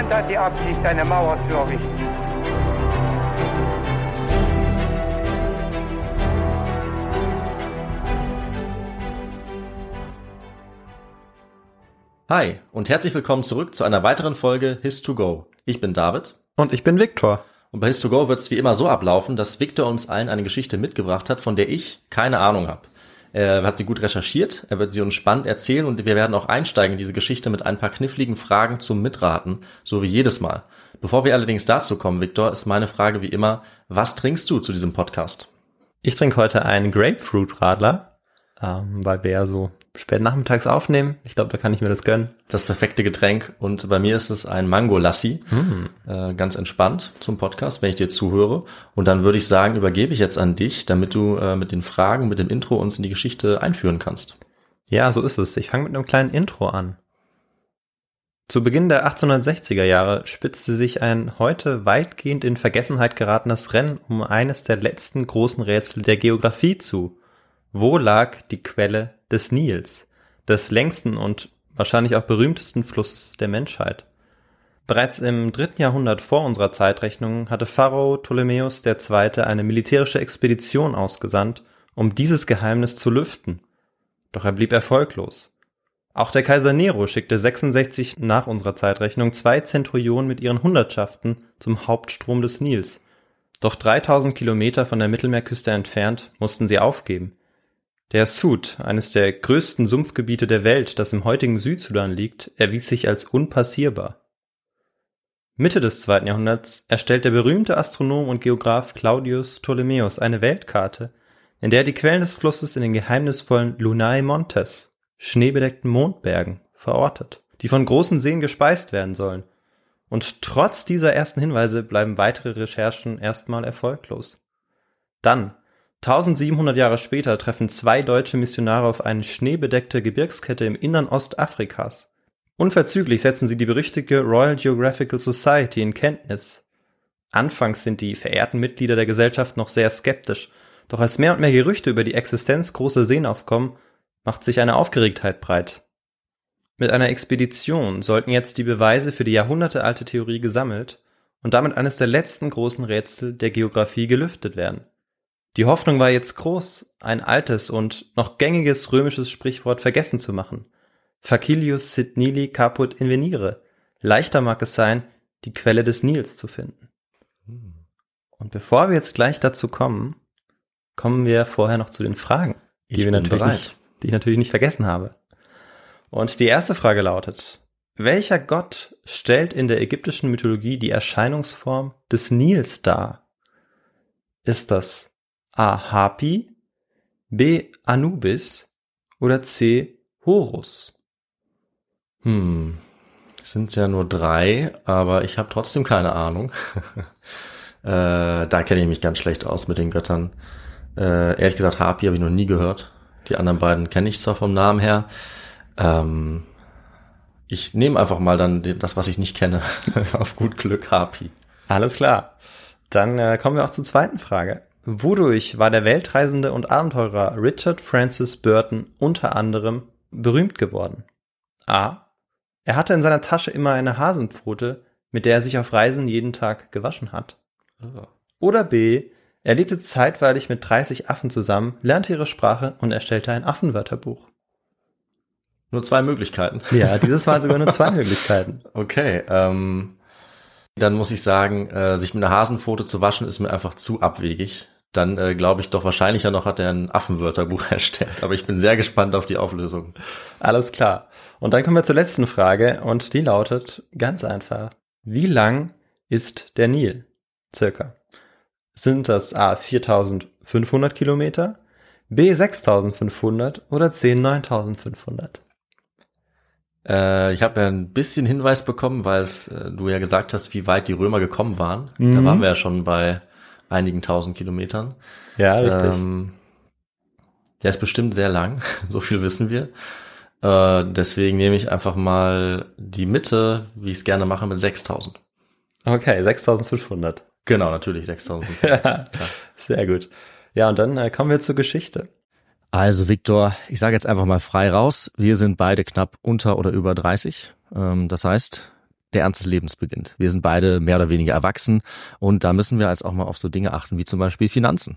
Niemand hat die Absicht, eine Mauer zu errichten. Hi und herzlich willkommen zurück zu einer weiteren Folge His2Go. Ich bin David Und ich bin Viktor. und bei His2Go wird es wie immer so ablaufen, dass Victor uns allen eine Geschichte mitgebracht hat, von der ich keine Ahnung habe. Er hat sie gut recherchiert, er wird sie uns spannend erzählen und wir werden auch einsteigen in diese Geschichte mit ein paar kniffligen Fragen zum Mitraten, so wie jedes Mal. Bevor wir allerdings dazu kommen, Victor, ist meine Frage wie immer, was trinkst du zu diesem Podcast? Ich trinke heute einen Grapefruit-Radler, ähm, weil wir ja so spät nachmittags aufnehmen. Ich glaube, da kann ich mir das gönnen. Das perfekte Getränk und bei mir ist es ein Mango Lassi, äh, ganz entspannt zum Podcast, wenn ich dir zuhöre. Und dann würde ich sagen, übergebe ich jetzt an dich, damit du äh, mit den Fragen, mit dem Intro uns in die Geschichte einführen kannst. Ja, so ist es. Ich fange mit einem kleinen Intro an. Zu Beginn der 1860er Jahre spitzte sich ein heute weitgehend in Vergessenheit geratenes Rennen um eines der letzten großen Rätsel der Geographie zu. Wo lag die Quelle des Nils, des längsten und wahrscheinlich auch berühmtesten Flusses der Menschheit? Bereits im dritten Jahrhundert vor unserer Zeitrechnung hatte Pharao Ptolemäus II. eine militärische Expedition ausgesandt, um dieses Geheimnis zu lüften. Doch er blieb erfolglos. Auch der Kaiser Nero schickte 66 nach unserer Zeitrechnung zwei Zenturionen mit ihren Hundertschaften zum Hauptstrom des Nils. Doch 3000 Kilometer von der Mittelmeerküste entfernt mussten sie aufgeben. Der Sud, eines der größten Sumpfgebiete der Welt, das im heutigen Südsudan liegt, erwies sich als unpassierbar. Mitte des zweiten Jahrhunderts erstellt der berühmte Astronom und Geograph Claudius Ptolemäus eine Weltkarte, in der er die Quellen des Flusses in den geheimnisvollen Lunae Montes, schneebedeckten Mondbergen, verortet, die von großen Seen gespeist werden sollen. Und trotz dieser ersten Hinweise bleiben weitere Recherchen erstmal erfolglos. Dann, 1700 Jahre später, treffen zwei deutsche Missionare auf eine schneebedeckte Gebirgskette im Innern Ostafrikas. Unverzüglich setzen sie die berüchtigte Royal Geographical Society in Kenntnis. Anfangs sind die verehrten Mitglieder der Gesellschaft noch sehr skeptisch, doch als mehr und mehr Gerüchte über die Existenz großer Seen aufkommen, macht sich eine Aufgeregtheit breit. Mit einer Expedition sollten jetzt die Beweise für die jahrhundertealte Theorie gesammelt und damit eines der letzten großen Rätsel der Geographie gelüftet werden. Die Hoffnung war jetzt groß, ein altes und noch gängiges römisches Sprichwort vergessen zu machen. Facilius sit nili caput invenire. Leichter mag es sein, die Quelle des Nils zu finden. Und bevor wir jetzt gleich dazu kommen, kommen wir vorher noch zu den Fragen, die, Ich wir natürlich bereit. nicht, die ich natürlich nicht vergessen habe. Und die erste Frage lautet, welcher Gott stellt in der ägyptischen Mythologie die Erscheinungsform des Nils dar? Ist das A. Hapi, B. Anubis oder C. Horus? Hm, es sind ja nur drei, aber ich habe trotzdem keine Ahnung. äh, da kenne ich mich ganz schlecht aus mit den Göttern. Äh, ehrlich gesagt, Hapi habe ich noch nie gehört. Die anderen beiden kenne ich zwar vom Namen her. Ähm, ich nehme einfach mal dann das, was ich nicht kenne. Auf gut Glück, Hapi. Alles klar. Dann äh, kommen wir auch zur zweiten Frage. Wodurch war der Weltreisende und Abenteurer Richard Francis Burton unter anderem berühmt geworden? A. Er hatte in seiner Tasche immer eine Hasenpfote, mit der er sich auf Reisen jeden Tag gewaschen hat. Oder B. Er lebte zeitweilig mit 30 Affen zusammen, lernte ihre Sprache und erstellte ein Affenwörterbuch. Nur zwei Möglichkeiten. Ja, dieses Mal sogar nur zwei Möglichkeiten. Okay, ähm, dann muss ich sagen, äh, sich mit einer Hasenpfote zu waschen, ist mir einfach zu abwegig. Dann äh, glaube ich doch wahrscheinlicher noch hat er ein Affenwörterbuch erstellt. Aber ich bin sehr gespannt auf die Auflösung. Alles klar. Und dann kommen wir zur letzten Frage und die lautet ganz einfach. Wie lang ist der Nil? Circa. Sind das A 4500 Kilometer, B 6500 oder C 9500? Äh, ich habe ja ein bisschen Hinweis bekommen, weil äh, du ja gesagt hast, wie weit die Römer gekommen waren. Da Mhm. waren wir ja schon bei einigen tausend Kilometern. Ja, richtig. Ähm, der ist bestimmt sehr lang, so viel wissen wir. Äh, deswegen nehme ich einfach mal die Mitte, wie ich es gerne mache, mit 6000. okay, 6500. Genau, natürlich 6000. Ja, sehr gut. Ja, und dann äh, kommen wir zur Geschichte. Also Viktor, ich sage jetzt einfach mal frei raus, wir sind beide knapp unter oder über 30. Ähm, das heißt, der Ernst des Lebens beginnt. Wir sind beide mehr oder weniger erwachsen und da müssen wir als auch mal auf so Dinge achten wie zum Beispiel Finanzen.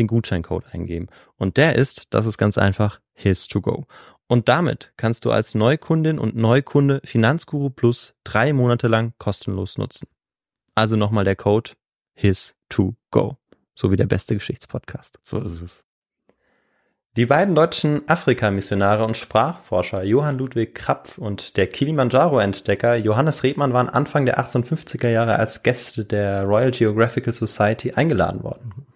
den Gutscheincode eingeben. Und der ist, das ist ganz einfach, his to go. Und damit kannst du als Neukundin und Neukunde Finanzguru Plus drei Monate lang kostenlos nutzen. Also nochmal der Code his to go. So wie der beste Geschichtspodcast. So ist es. Die beiden deutschen Afrika-Missionare und Sprachforscher Johann Ludwig Krapf und der Kilimanjaro-Entdecker Johannes Redmann waren Anfang der 1850er Jahre als Gäste der Royal Geographical Society eingeladen worden.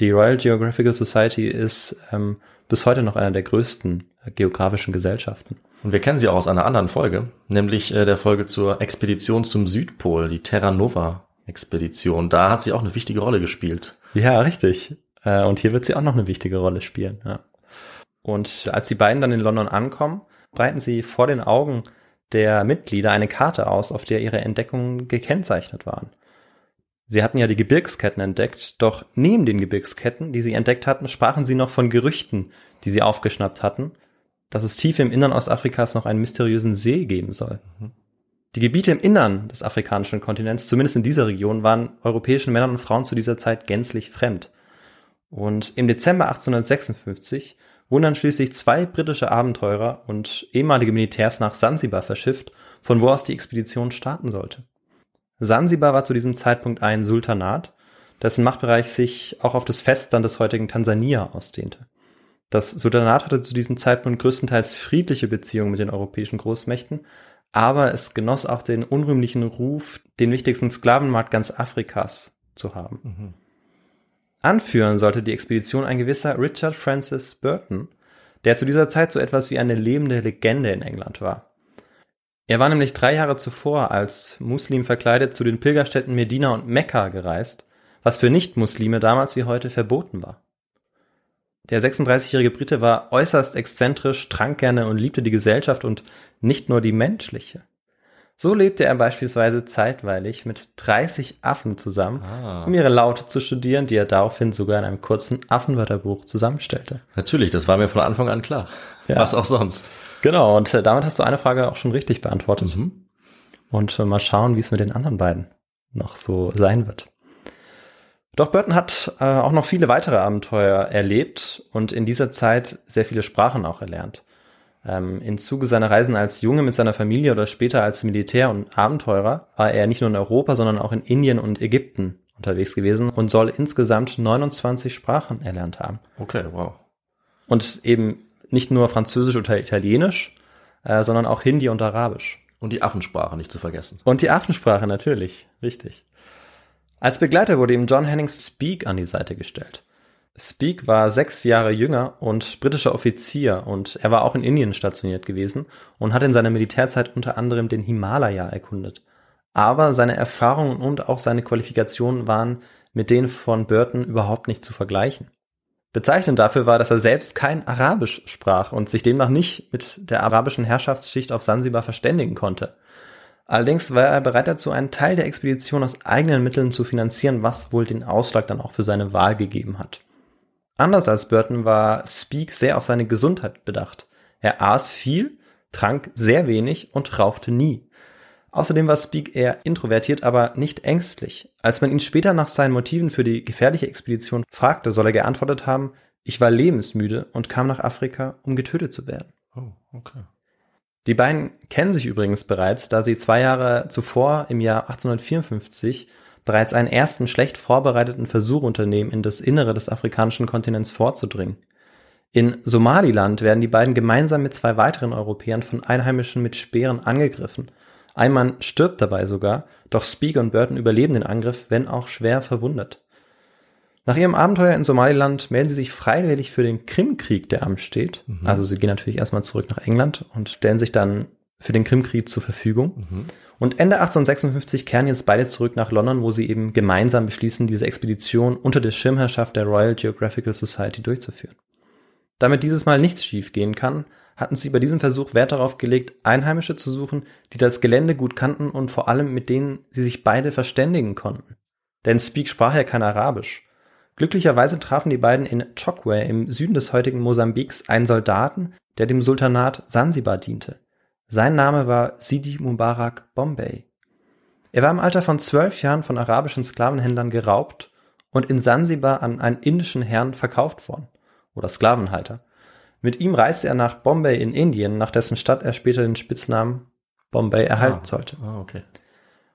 Die Royal Geographical Society ist ähm, bis heute noch einer der größten äh, geografischen Gesellschaften. Und wir kennen sie auch aus einer anderen Folge, nämlich äh, der Folge zur Expedition zum Südpol, die Terra Nova Expedition. Da hat sie auch eine wichtige Rolle gespielt. Ja, richtig. Äh, und hier wird sie auch noch eine wichtige Rolle spielen. Ja. Und als die beiden dann in London ankommen, breiten sie vor den Augen der Mitglieder eine Karte aus, auf der ihre Entdeckungen gekennzeichnet waren. Sie hatten ja die Gebirgsketten entdeckt, doch neben den Gebirgsketten, die sie entdeckt hatten, sprachen sie noch von Gerüchten, die sie aufgeschnappt hatten, dass es tief im Innern Ostafrikas noch einen mysteriösen See geben soll. Die Gebiete im Innern des afrikanischen Kontinents, zumindest in dieser Region, waren europäischen Männern und Frauen zu dieser Zeit gänzlich fremd. Und im Dezember 1856 wurden dann schließlich zwei britische Abenteurer und ehemalige Militärs nach Sansibar verschifft, von wo aus die Expedition starten sollte. Sansibar war zu diesem Zeitpunkt ein Sultanat, dessen Machtbereich sich auch auf das Festland des heutigen Tansania ausdehnte. Das Sultanat hatte zu diesem Zeitpunkt größtenteils friedliche Beziehungen mit den europäischen Großmächten, aber es genoss auch den unrühmlichen Ruf, den wichtigsten Sklavenmarkt ganz Afrikas zu haben. Anführen sollte die Expedition ein gewisser Richard Francis Burton, der zu dieser Zeit so etwas wie eine lebende Legende in England war. Er war nämlich drei Jahre zuvor als Muslim verkleidet zu den Pilgerstätten Medina und Mekka gereist, was für Nicht-Muslime damals wie heute verboten war. Der 36-jährige Brite war äußerst exzentrisch, trank gerne und liebte die Gesellschaft und nicht nur die menschliche. So lebte er beispielsweise zeitweilig mit 30 Affen zusammen, Ah. um ihre Laute zu studieren, die er daraufhin sogar in einem kurzen Affenwörterbuch zusammenstellte. Natürlich, das war mir von Anfang an klar. Ja. Was auch sonst. Genau, und äh, damit hast du eine Frage auch schon richtig beantwortet. Mhm. Und äh, mal schauen, wie es mit den anderen beiden noch so sein wird. Doch Burton hat äh, auch noch viele weitere Abenteuer erlebt und in dieser Zeit sehr viele Sprachen auch erlernt. Ähm, Im Zuge seiner Reisen als Junge mit seiner Familie oder später als Militär und Abenteurer war er nicht nur in Europa, sondern auch in Indien und Ägypten unterwegs gewesen und soll insgesamt 29 Sprachen erlernt haben. Okay, wow. Und eben nicht nur Französisch oder Italienisch, äh, sondern auch Hindi und Arabisch. Und die Affensprache nicht zu vergessen. Und die Affensprache natürlich, richtig. Als Begleiter wurde ihm John Hennings Speak an die Seite gestellt. Speak war sechs Jahre jünger und britischer Offizier und er war auch in Indien stationiert gewesen und hat in seiner Militärzeit unter anderem den Himalaya erkundet. Aber seine Erfahrungen und auch seine Qualifikationen waren mit denen von Burton überhaupt nicht zu vergleichen. Bezeichnend dafür war, dass er selbst kein Arabisch sprach und sich demnach nicht mit der arabischen Herrschaftsschicht auf Sansibar verständigen konnte. Allerdings war er bereit dazu, einen Teil der Expedition aus eigenen Mitteln zu finanzieren, was wohl den Ausschlag dann auch für seine Wahl gegeben hat. Anders als Burton war Speak sehr auf seine Gesundheit bedacht. Er aß viel, trank sehr wenig und rauchte nie. Außerdem war Speak eher introvertiert, aber nicht ängstlich. Als man ihn später nach seinen Motiven für die gefährliche Expedition fragte, soll er geantwortet haben, ich war lebensmüde und kam nach Afrika, um getötet zu werden. Oh, okay. Die beiden kennen sich übrigens bereits, da sie zwei Jahre zuvor im Jahr 1854 bereits einen ersten schlecht vorbereiteten Versuch unternehmen, in das Innere des afrikanischen Kontinents vorzudringen. In Somaliland werden die beiden gemeinsam mit zwei weiteren Europäern von Einheimischen mit Speeren angegriffen. Ein Mann stirbt dabei sogar, doch Speak und Burton überleben den Angriff, wenn auch schwer verwundet. Nach ihrem Abenteuer in Somaliland melden sie sich freiwillig für den Krimkrieg, der ansteht. Also sie gehen natürlich erstmal zurück nach England und stellen sich dann für den Krimkrieg zur Verfügung. Und Ende 1856 kehren jetzt beide zurück nach London, wo sie eben gemeinsam beschließen, diese Expedition unter der Schirmherrschaft der Royal Geographical Society durchzuführen. Damit dieses Mal nichts schiefgehen kann, hatten sie bei diesem Versuch Wert darauf gelegt, Einheimische zu suchen, die das Gelände gut kannten und vor allem mit denen sie sich beide verständigen konnten. Denn Speak sprach ja kein Arabisch. Glücklicherweise trafen die beiden in Chokwe im Süden des heutigen Mosambiks einen Soldaten, der dem Sultanat Sansibar diente. Sein Name war Sidi Mubarak Bombay. Er war im Alter von zwölf Jahren von arabischen Sklavenhändlern geraubt und in Sansibar an einen indischen Herrn verkauft worden oder Sklavenhalter. Mit ihm reiste er nach Bombay in Indien, nach dessen Stadt er später den Spitznamen Bombay erhalten Ah. sollte. Ah, okay.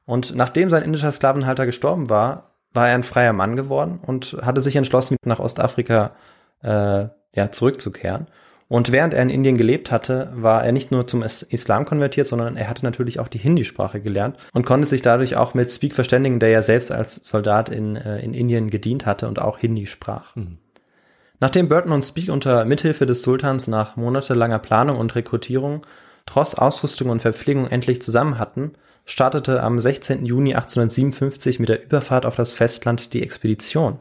Und nachdem sein indischer Sklavenhalter gestorben war, war er ein freier Mann geworden und hatte sich entschlossen, nach Ostafrika äh, ja, zurückzukehren. Und während er in Indien gelebt hatte, war er nicht nur zum Is- Islam konvertiert, sondern er hatte natürlich auch die Hindi-Sprache gelernt und konnte sich dadurch auch mit Speak verständigen, der ja selbst als Soldat in, äh, in Indien gedient hatte und auch Hindi sprach. Nachdem Burton und Speak unter Mithilfe des Sultans nach monatelanger Planung und Rekrutierung trotz Ausrüstung und Verpflegung endlich zusammen hatten, startete am 16. Juni 1857 mit der Überfahrt auf das Festland die Expedition.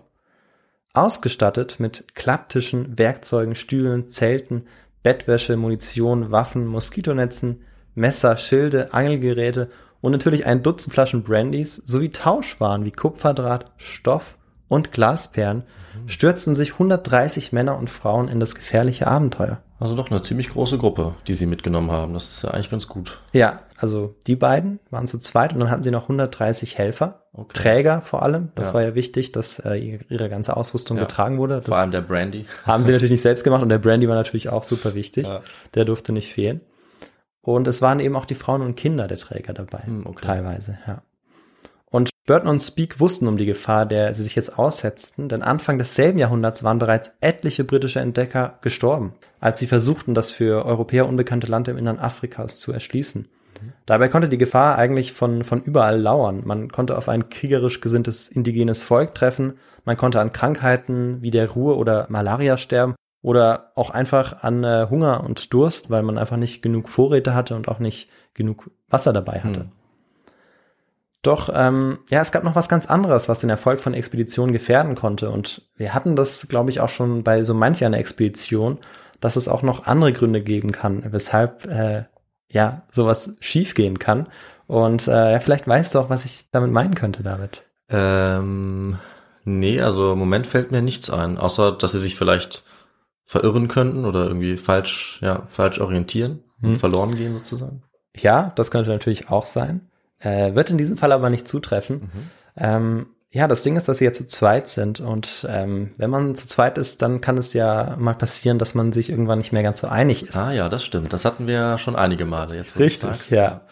Ausgestattet mit Klapptischen, Werkzeugen, Stühlen, Zelten, Bettwäsche, Munition, Waffen, Moskitonetzen, Messer, Schilde, Angelgeräte und natürlich ein Dutzend Flaschen Brandys sowie Tauschwaren wie Kupferdraht, Stoff und Glasperlen stürzten sich 130 Männer und Frauen in das gefährliche Abenteuer. Also doch eine ziemlich große Gruppe, die sie mitgenommen haben. Das ist ja eigentlich ganz gut. Ja, also die beiden waren zu zweit und dann hatten sie noch 130 Helfer, Okay. Träger vor allem. Das Ja. war ja wichtig, dass äh, ihre, ihre ganze Ausrüstung Ja. getragen wurde. Das Vor allem der Brandy. haben sie natürlich nicht selbst gemacht und der Brandy war natürlich auch super wichtig. Ja. Der durfte nicht fehlen. Und es waren eben auch die Frauen und Kinder der Träger dabei, Hm, okay. teilweise, ja. Burton und Speak wussten um die Gefahr, der sie sich jetzt aussetzten, denn Anfang desselben Jahrhunderts waren bereits etliche britische Entdecker gestorben, als sie versuchten, das für Europäer unbekannte Land im Innern Afrikas zu erschließen. Dabei konnte die Gefahr eigentlich von, von überall lauern. Man konnte auf ein kriegerisch gesinntes indigenes Volk treffen, man konnte an Krankheiten wie der Ruhe oder Malaria sterben oder auch einfach an äh, Hunger und Durst, weil man einfach nicht genug Vorräte hatte und auch nicht genug Wasser dabei hatte. Hm. Doch ähm, ja, es gab noch was ganz anderes, was den Erfolg von Expeditionen gefährden konnte. Und wir hatten das, glaube ich, auch schon bei so mancher einer Expedition, dass es auch noch andere Gründe geben kann, weshalb äh, ja sowas schiefgehen kann. Und äh, vielleicht weißt du auch, was ich damit meinen könnte, David. Ähm, nee, also im Moment fällt mir nichts ein, außer dass sie sich vielleicht verirren könnten oder irgendwie falsch, ja, falsch orientieren und Hm. verloren gehen sozusagen. Ja, das könnte natürlich auch sein. Äh, wird in diesem Fall aber nicht zutreffen. Ähm, ja, das Ding ist, dass sie ja zu zweit sind und ähm, wenn man zu zweit ist, dann kann es ja mal passieren, dass man sich irgendwann nicht mehr ganz so einig ist. Ah ja, das stimmt. Das hatten wir ja schon einige Male jetzt. Richtig, ja.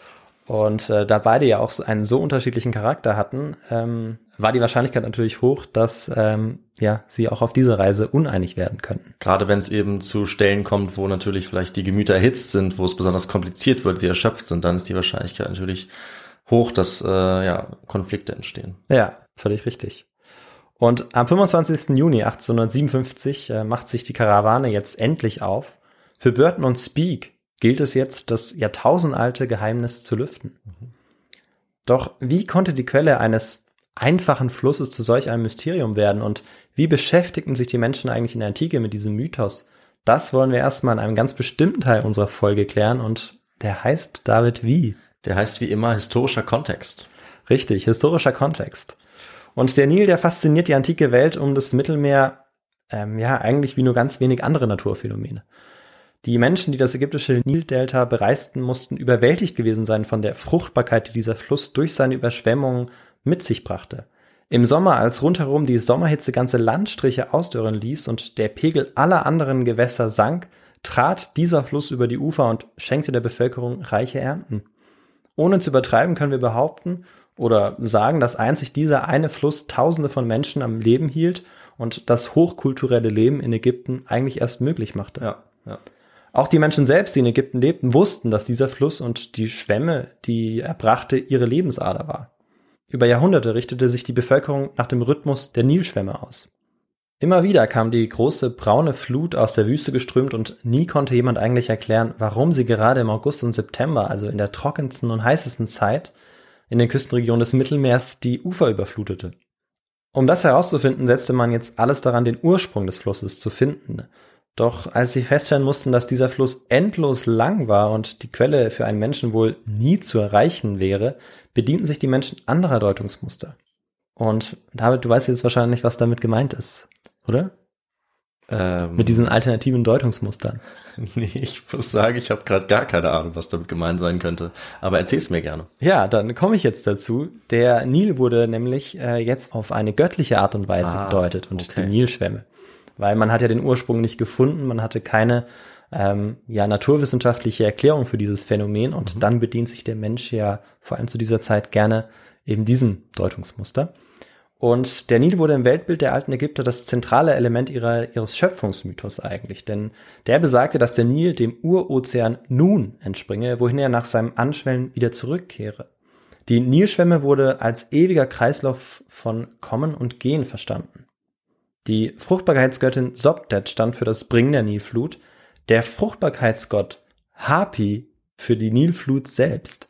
Und äh, da beide ja auch einen so unterschiedlichen Charakter hatten, ähm, war die Wahrscheinlichkeit natürlich hoch, dass ähm, ja sie auch auf diese Reise uneinig werden könnten. Gerade wenn es eben zu Stellen kommt, wo natürlich vielleicht die Gemüter erhitzt sind, wo es besonders kompliziert wird, sie erschöpft sind, dann ist die Wahrscheinlichkeit natürlich hoch, dass äh, ja, Konflikte entstehen. Ja, völlig richtig. Und am 25. Juni 1857 äh, macht sich die Karawane jetzt endlich auf. Für Burton und Speake gilt es jetzt, das jahrtausendalte Geheimnis zu lüften. Doch wie konnte die Quelle eines einfachen Flusses zu solch einem Mysterium werden und wie beschäftigten sich die Menschen eigentlich in der Antike mit diesem Mythos? Das wollen wir erstmal in einem ganz bestimmten Teil unserer Folge klären und der heißt David wie? Der heißt wie immer historischer Kontext. Richtig, historischer Kontext. Und der Nil, der fasziniert die antike Welt um das Mittelmeer, ähm, ja, eigentlich wie nur ganz wenig andere Naturphänomene. Die Menschen, die das ägyptische Nildelta bereisten, mussten überwältigt gewesen sein von der Fruchtbarkeit, die dieser Fluss durch seine Überschwemmungen mit sich brachte. Im Sommer, als rundherum die Sommerhitze ganze Landstriche ausdörren ließ und der Pegel aller anderen Gewässer sank, trat dieser Fluss über die Ufer und schenkte der Bevölkerung reiche Ernten. Ohne zu übertreiben können wir behaupten oder sagen, dass einzig dieser eine Fluss Tausende von Menschen am Leben hielt und das hochkulturelle Leben in Ägypten eigentlich erst möglich machte. Ja, ja. Auch die Menschen selbst, die in Ägypten lebten, wussten, dass dieser Fluss und die Schwämme, die er brachte, ihre Lebensader war. Über Jahrhunderte richtete sich die Bevölkerung nach dem Rhythmus der Nilschwämme aus. Immer wieder kam die große braune Flut aus der Wüste geströmt und nie konnte jemand eigentlich erklären, warum sie gerade im August und September, also in der trockensten und heißesten Zeit, in den Küstenregionen des Mittelmeers die Ufer überflutete. Um das herauszufinden, setzte man jetzt alles daran, den Ursprung des Flusses zu finden. Doch als sie feststellen mussten, dass dieser Fluss endlos lang war und die Quelle für einen Menschen wohl nie zu erreichen wäre, bedienten sich die Menschen anderer Deutungsmuster. Und David, du weißt jetzt wahrscheinlich, was damit gemeint ist, oder? Ähm, Mit diesen alternativen Deutungsmustern. Nee, ich muss sagen, ich habe gerade gar keine Ahnung, was damit gemeint sein könnte. Aber erzähl's mir gerne. Ja, dann komme ich jetzt dazu. Der Nil wurde nämlich äh, jetzt auf eine göttliche Art und Weise Ah, gedeutet und okay. die Nilschwämme. Weil man hat ja den Ursprung nicht gefunden, man hatte keine ähm, ja, naturwissenschaftliche Erklärung für dieses Phänomen und dann bedient sich der Mensch ja vor allem zu dieser Zeit gerne eben diesem Deutungsmuster. Und der Nil wurde im Weltbild der alten Ägypter das zentrale Element ihrer, ihres Schöpfungsmythos eigentlich. Denn der besagte, dass der Nil dem Urozean Nun entspringe, wohin er nach seinem Anschwellen wieder zurückkehre. Die Nilschwemme wurde als ewiger Kreislauf von Kommen und Gehen verstanden. Die Fruchtbarkeitsgöttin Sobdet stand für das Bringen der Nilflut, der Fruchtbarkeitsgott Hapi für die Nilflut selbst.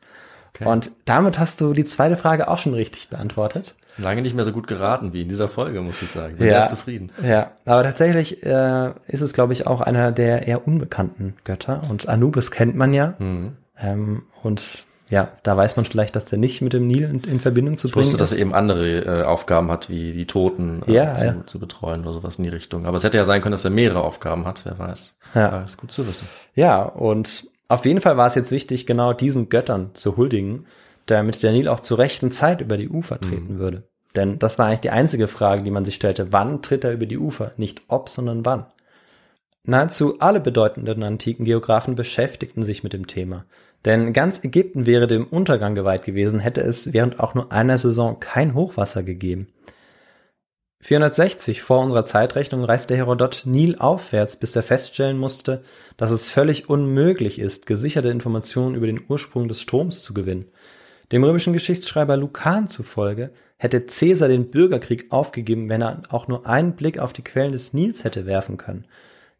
Okay. Und damit hast du die zweite Frage auch schon richtig beantwortet. Lange nicht mehr so gut geraten wie in dieser Folge, muss ich sagen. Bin Ja. sehr zufrieden. Ja, aber tatsächlich äh, ist es, glaube ich, auch einer der eher unbekannten Götter. Und Anubis kennt man ja. Mhm. Ähm, und ja, da weiß man vielleicht, dass der nicht mit dem Nil in, in Verbindung zu Ich bringen wusste, dass ist. er eben andere äh, Aufgaben hat, wie die Toten äh, Ja, zu, ja. zu betreuen oder sowas in die Richtung. Aber es hätte ja sein können, dass er mehrere Aufgaben hat, wer weiß. Ja. Aber ist gut zu wissen. Ja, und auf jeden Fall war es jetzt wichtig, genau diesen Göttern zu huldigen, damit der Nil auch zur rechten Zeit über die Ufer treten würde. Denn das war eigentlich die einzige Frage, die man sich stellte. Wann tritt er über die Ufer? Nicht ob, sondern wann. Nahezu alle bedeutenden antiken Geographen beschäftigten sich mit dem Thema. Denn ganz Ägypten wäre dem Untergang geweiht gewesen, hätte es während auch nur einer Saison kein Hochwasser gegeben. 460 vor unserer Zeitrechnung reiste Herodot Nil aufwärts, bis er feststellen musste, dass es völlig unmöglich ist, gesicherte Informationen über den Ursprung des Stroms zu gewinnen. Dem römischen Geschichtsschreiber Lukan zufolge hätte Caesar den Bürgerkrieg aufgegeben, wenn er auch nur einen Blick auf die Quellen des Nils hätte werfen können.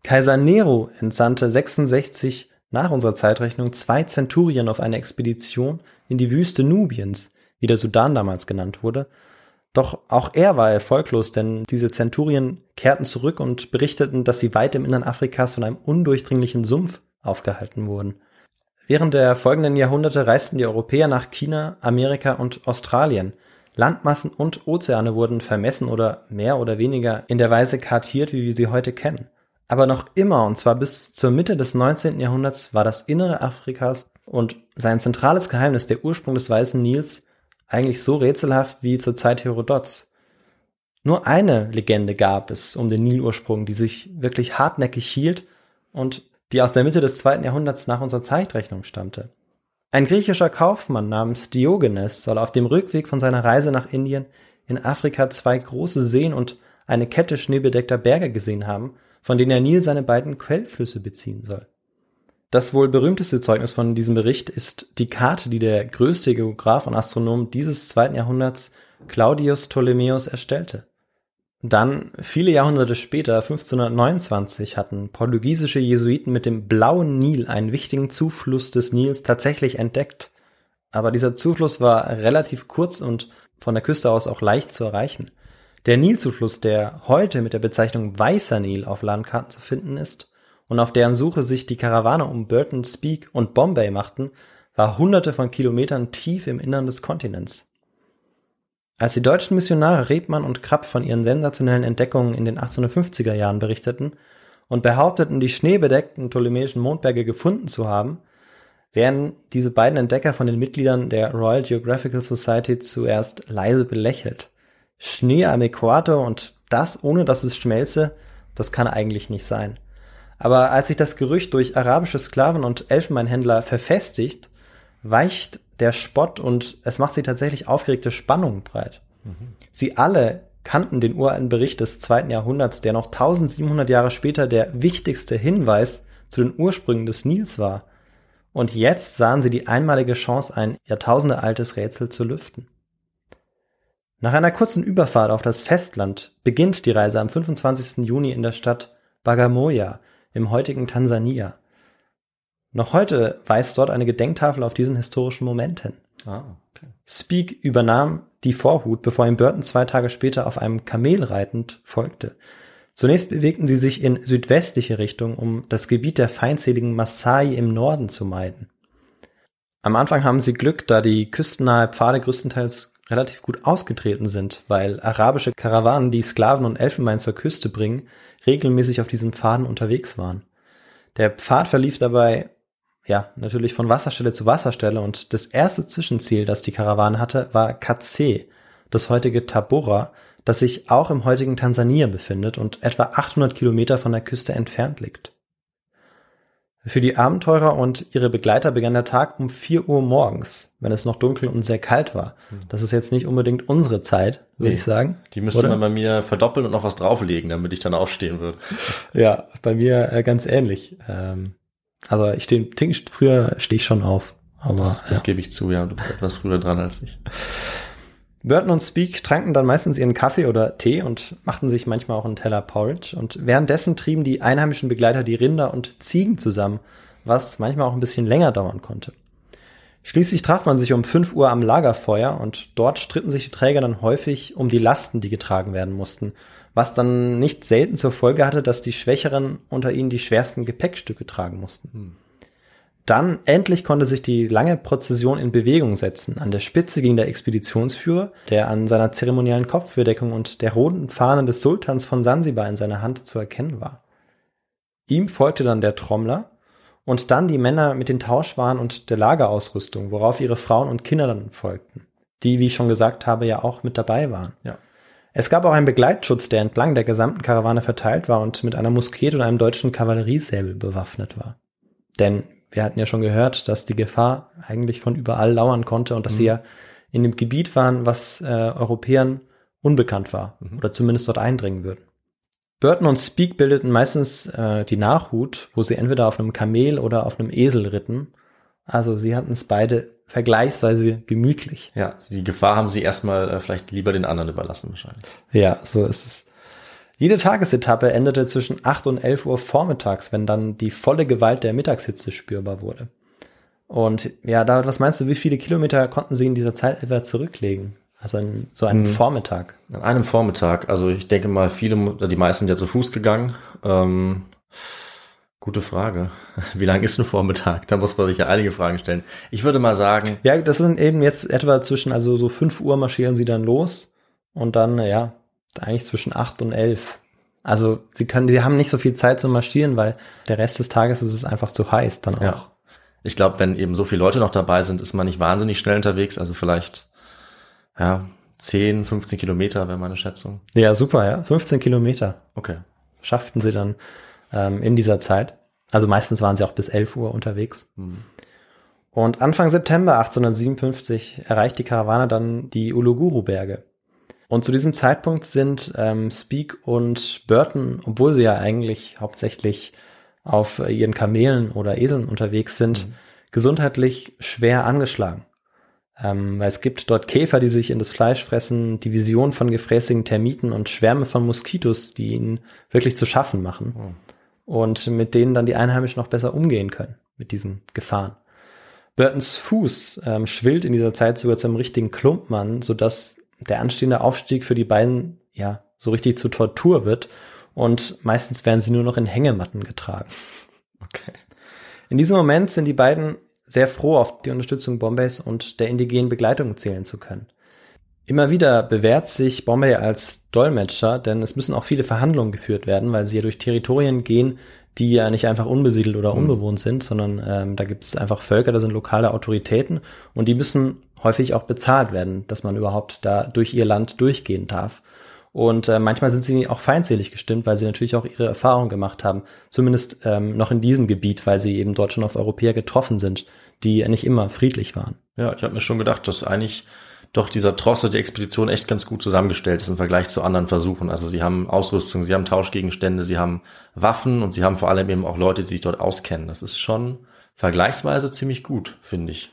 Kaiser Nero entsandte 66 nach unserer Zeitrechnung zwei Zenturien auf eine Expedition in die Wüste Nubiens, wie der Sudan damals genannt wurde. Doch auch er war erfolglos, denn diese Zenturien kehrten zurück und berichteten, dass sie weit im Innern Afrikas von einem undurchdringlichen Sumpf aufgehalten wurden. Während der folgenden Jahrhunderte reisten die Europäer nach China, Amerika und Australien. Landmassen und Ozeane wurden vermessen oder mehr oder weniger in der Weise kartiert, wie wir sie heute kennen. Aber noch immer, und zwar bis zur Mitte des 19. Jahrhunderts, war das Innere Afrikas und sein zentrales Geheimnis, der Ursprung des Weißen Nils, eigentlich so rätselhaft wie zur Zeit Herodots. Nur eine Legende gab es um den Nilursprung, die sich wirklich hartnäckig hielt und die aus der Mitte des zweiten Jahrhunderts nach unserer Zeitrechnung stammte. Ein griechischer Kaufmann namens Diogenes soll auf dem Rückweg von seiner Reise nach Indien in Afrika zwei große Seen und eine Kette schneebedeckter Berge gesehen haben, von denen der Nil seine beiden Quellflüsse beziehen soll. Das wohl berühmteste Zeugnis von diesem Bericht ist die Karte, die der größte Geograph und Astronom dieses zweiten Jahrhunderts Claudius Ptolemäus erstellte. Dann, viele Jahrhunderte später, 1529, hatten portugiesische Jesuiten mit dem blauen Nil einen wichtigen Zufluss des Nils tatsächlich entdeckt. Aber dieser Zufluss war relativ kurz und von der Küste aus auch leicht zu erreichen. Der Nilzufluss, der heute mit der Bezeichnung Weißer Nil auf Landkarten zu finden ist und auf deren Suche sich die Karawane um Burton Speak und Bombay machten, war hunderte von Kilometern tief im Innern des Kontinents. Als die deutschen Missionare Rebmann und Krapp von ihren sensationellen Entdeckungen in den 1850er Jahren berichteten und behaupteten, die schneebedeckten ptolemäischen Mondberge gefunden zu haben, werden diese beiden Entdecker von den Mitgliedern der Royal Geographical Society zuerst leise belächelt. Schnee am Äquator und das ohne dass es schmelze, das kann eigentlich nicht sein. Aber als sich das Gerücht durch arabische Sklaven und Elfenbeinhändler verfestigt, weicht der Spott und es macht sich tatsächlich aufgeregte Spannung breit. Mhm. Sie alle kannten den uralten Bericht des zweiten Jahrhunderts, der noch 1700 Jahre später der wichtigste Hinweis zu den Ursprüngen des Nils war. Und jetzt sahen sie die einmalige Chance, ein jahrtausendealtes Rätsel zu lüften. Nach einer kurzen Überfahrt auf das Festland beginnt die Reise am 25. Juni in der Stadt Bagamoyo im heutigen Tansania. Noch heute weist dort eine Gedenktafel auf diesen historischen Moment hin. Ah, okay. Speak übernahm die Vorhut, bevor ihm Burton zwei Tage später auf einem Kamel reitend folgte. Zunächst bewegten sie sich in südwestliche Richtung, um das Gebiet der feindseligen Maasai im Norden zu meiden. Am Anfang haben sie Glück, da die küstennahe Pfade größtenteils relativ gut ausgetreten sind, weil arabische Karawanen, die Sklaven und Elfenbein zur Küste bringen, regelmäßig auf diesen Pfaden unterwegs waren. Der Pfad verlief dabei ja, natürlich von Wasserstelle zu Wasserstelle und das erste Zwischenziel, das die Karawane hatte, war Katse, das heutige Tabora, das sich auch im heutigen Tansania befindet und etwa 800 Kilometer von der Küste entfernt liegt. Für die Abenteurer und ihre Begleiter begann der Tag um 4 Uhr morgens, wenn es noch dunkel und sehr kalt war. Hm. Das ist jetzt nicht unbedingt unsere Zeit, würde nee, ich sagen. Die müsste oder? man bei mir verdoppeln und noch was drauflegen, damit ich dann aufstehen würde. Ja, bei mir äh, ganz ähnlich. Ähm, also ich stehe früher stehe ich schon auf. Aber das, das ja. gebe ich zu, ja. Du bist etwas früher dran als ich. Burton und Speak tranken dann meistens ihren Kaffee oder Tee und machten sich manchmal auch einen Teller Porridge. Und währenddessen trieben die einheimischen Begleiter die Rinder und Ziegen zusammen, was manchmal auch ein bisschen länger dauern konnte. Schließlich traf man sich um 5 Uhr am Lagerfeuer und dort stritten sich die Träger dann häufig um die Lasten, die getragen werden mussten was dann nicht selten zur Folge hatte, dass die Schwächeren unter ihnen die schwersten Gepäckstücke tragen mussten. Hm. Dann endlich konnte sich die lange Prozession in Bewegung setzen. An der Spitze ging der Expeditionsführer, der an seiner zeremoniellen Kopfbedeckung und der roten Fahne des Sultans von Sansibar in seiner Hand zu erkennen war. Ihm folgte dann der Trommler und dann die Männer mit den Tauschwaren und der Lagerausrüstung, worauf ihre Frauen und Kinder dann folgten, die, wie ich schon gesagt habe, ja auch mit dabei waren. Ja. Es gab auch einen Begleitschutz, der entlang der gesamten Karawane verteilt war und mit einer Muskete und einem deutschen Kavalleriesäbel bewaffnet war. Denn wir hatten ja schon gehört, dass die Gefahr eigentlich von überall lauern konnte und dass mhm. sie ja in dem Gebiet waren, was äh, Europäern unbekannt war mhm. oder zumindest dort eindringen würden. Burton und Speak bildeten meistens äh, die Nachhut, wo sie entweder auf einem Kamel oder auf einem Esel ritten. Also sie hatten es beide vergleichsweise gemütlich. Ja, die Gefahr haben sie erstmal äh, vielleicht lieber den anderen überlassen wahrscheinlich. Ja, so ist es. Jede Tagesetappe endete zwischen 8 und 11 Uhr vormittags, wenn dann die volle Gewalt der Mittagshitze spürbar wurde. Und ja, David, was meinst du, wie viele Kilometer konnten sie in dieser Zeit etwa zurücklegen? Also in so einem hm. Vormittag? An einem Vormittag. Also ich denke mal, viele, die meisten sind ja zu Fuß gegangen. Ähm, Gute Frage. Wie lang ist ein Vormittag? Da muss man sich ja einige Fragen stellen. Ich würde mal sagen, Ja, das sind eben jetzt etwa zwischen, also so 5 Uhr marschieren sie dann los und dann, ja, eigentlich zwischen 8 und 11. Also sie können, sie haben nicht so viel Zeit zu marschieren, weil der Rest des Tages ist es einfach zu heiß dann auch. Ja. ich glaube, wenn eben so viele Leute noch dabei sind, ist man nicht wahnsinnig schnell unterwegs. Also vielleicht, ja, 10, 15 Kilometer wäre meine Schätzung. Ja, super, ja. 15 Kilometer Okay. schafften sie dann ähm, in dieser Zeit. Also meistens waren sie auch bis 11 Uhr unterwegs. Und Anfang September 1857 erreicht die Karawane dann die Uluguru-Berge. Und zu diesem Zeitpunkt sind ähm, Speak und Burton, obwohl sie ja eigentlich hauptsächlich auf ihren Kamelen oder Eseln unterwegs sind, gesundheitlich schwer angeschlagen. Ähm, weil es gibt dort Käfer, die sich in das Fleisch fressen, Division von gefräßigen Termiten und Schwärme von Moskitos, die ihnen wirklich zu schaffen machen. Und mit denen dann die Einheimischen noch besser umgehen können, mit diesen Gefahren. Burtons Fuß ähm, schwillt in dieser Zeit sogar zum richtigen Klumpmann, sodass der anstehende Aufstieg für die beiden ja so richtig zur Tortur wird und meistens werden sie nur noch in Hängematten getragen. Okay. In diesem Moment sind die beiden sehr froh, auf die Unterstützung Bombays und der indigenen Begleitung zählen zu können. Immer wieder bewährt sich Bombay als Dolmetscher, denn es müssen auch viele Verhandlungen geführt werden, weil sie ja durch Territorien gehen, die ja nicht einfach unbesiedelt oder unbewohnt sind, sondern ähm, da gibt es einfach Völker, da sind lokale Autoritäten und die müssen häufig auch bezahlt werden, dass man überhaupt da durch ihr Land durchgehen darf. Und äh, manchmal sind sie auch feindselig gestimmt, weil sie natürlich auch ihre Erfahrungen gemacht haben. Zumindest ähm, noch in diesem Gebiet, weil sie eben dort schon auf Europäer getroffen sind, die nicht immer friedlich waren. Ja, ich habe mir schon gedacht, dass eigentlich doch dieser Trosse die Expedition echt ganz gut zusammengestellt ist im Vergleich zu anderen Versuchen. Also sie haben Ausrüstung, sie haben Tauschgegenstände, sie haben Waffen und sie haben vor allem eben auch Leute, die sich dort auskennen. Das ist schon vergleichsweise ziemlich gut, finde ich.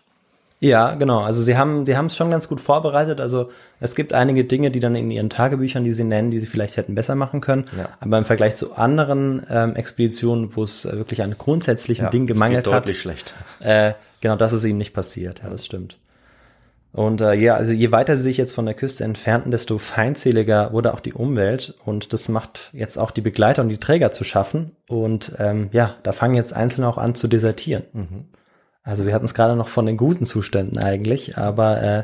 Ja, genau. Also sie haben, die haben es schon ganz gut vorbereitet. Also es gibt einige Dinge, die dann in ihren Tagebüchern, die sie nennen, die sie vielleicht hätten besser machen können. Ja. Aber im Vergleich zu anderen ähm, Expeditionen, wo es äh, wirklich an grundsätzlichen Dingen es geht gemangelt hat, deutlich schlecht. äh, genau, das ist ihnen nicht passiert. Ja, das stimmt. Und äh, ja, also je weiter sie sich jetzt von der Küste entfernten, desto feindseliger wurde auch die Umwelt und das macht jetzt auch die Begleiter und die Träger zu schaffen. Und ähm, ja, da fangen jetzt Einzelne auch an zu desertieren. Also wir hatten es gerade noch von den guten Zuständen eigentlich, aber äh,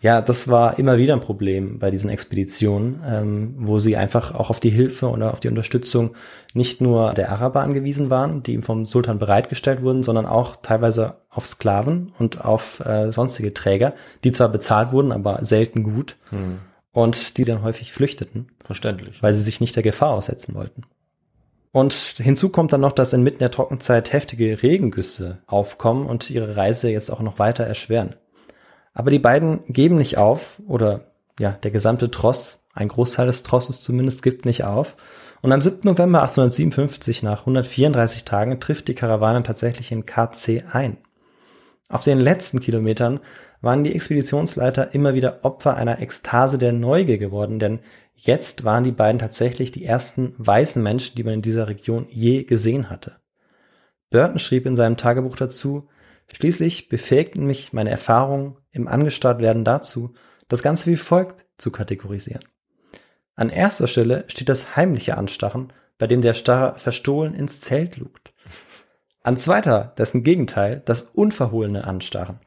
ja, das war immer wieder ein Problem bei diesen Expeditionen, ähm, wo sie einfach auch auf die Hilfe oder auf die Unterstützung nicht nur der Araber angewiesen waren, die ihm vom Sultan bereitgestellt wurden, sondern auch teilweise auf Sklaven und auf äh, sonstige Träger, die zwar bezahlt wurden, aber selten gut und die dann häufig flüchteten Verständlich. weil sie sich nicht der Gefahr aussetzen wollten. Und hinzu kommt dann noch, dass inmitten der Trockenzeit heftige Regengüsse aufkommen und ihre Reise jetzt auch noch weiter erschweren. Aber die beiden geben nicht auf, oder ja, der gesamte Tross, ein Großteil des Trosses zumindest, gibt nicht auf. Und am 7. November 1857, nach 134 Tagen, trifft die Karawane tatsächlich in KC ein. Auf den letzten Kilometern waren die Expeditionsleiter immer wieder Opfer einer Ekstase der Neugier geworden, denn jetzt waren die beiden tatsächlich die ersten weißen Menschen, die man in dieser Region je gesehen hatte. Burton schrieb in seinem Tagebuch dazu, schließlich befähigten mich meine Erfahrungen im Angestarrt-werden dazu, das Ganze wie folgt zu kategorisieren. An erster Stelle steht das heimliche Anstarren, bei dem der Starrer verstohlen ins Zelt lugt. An zweiter, dessen Gegenteil, das unverhohlene Anstarren.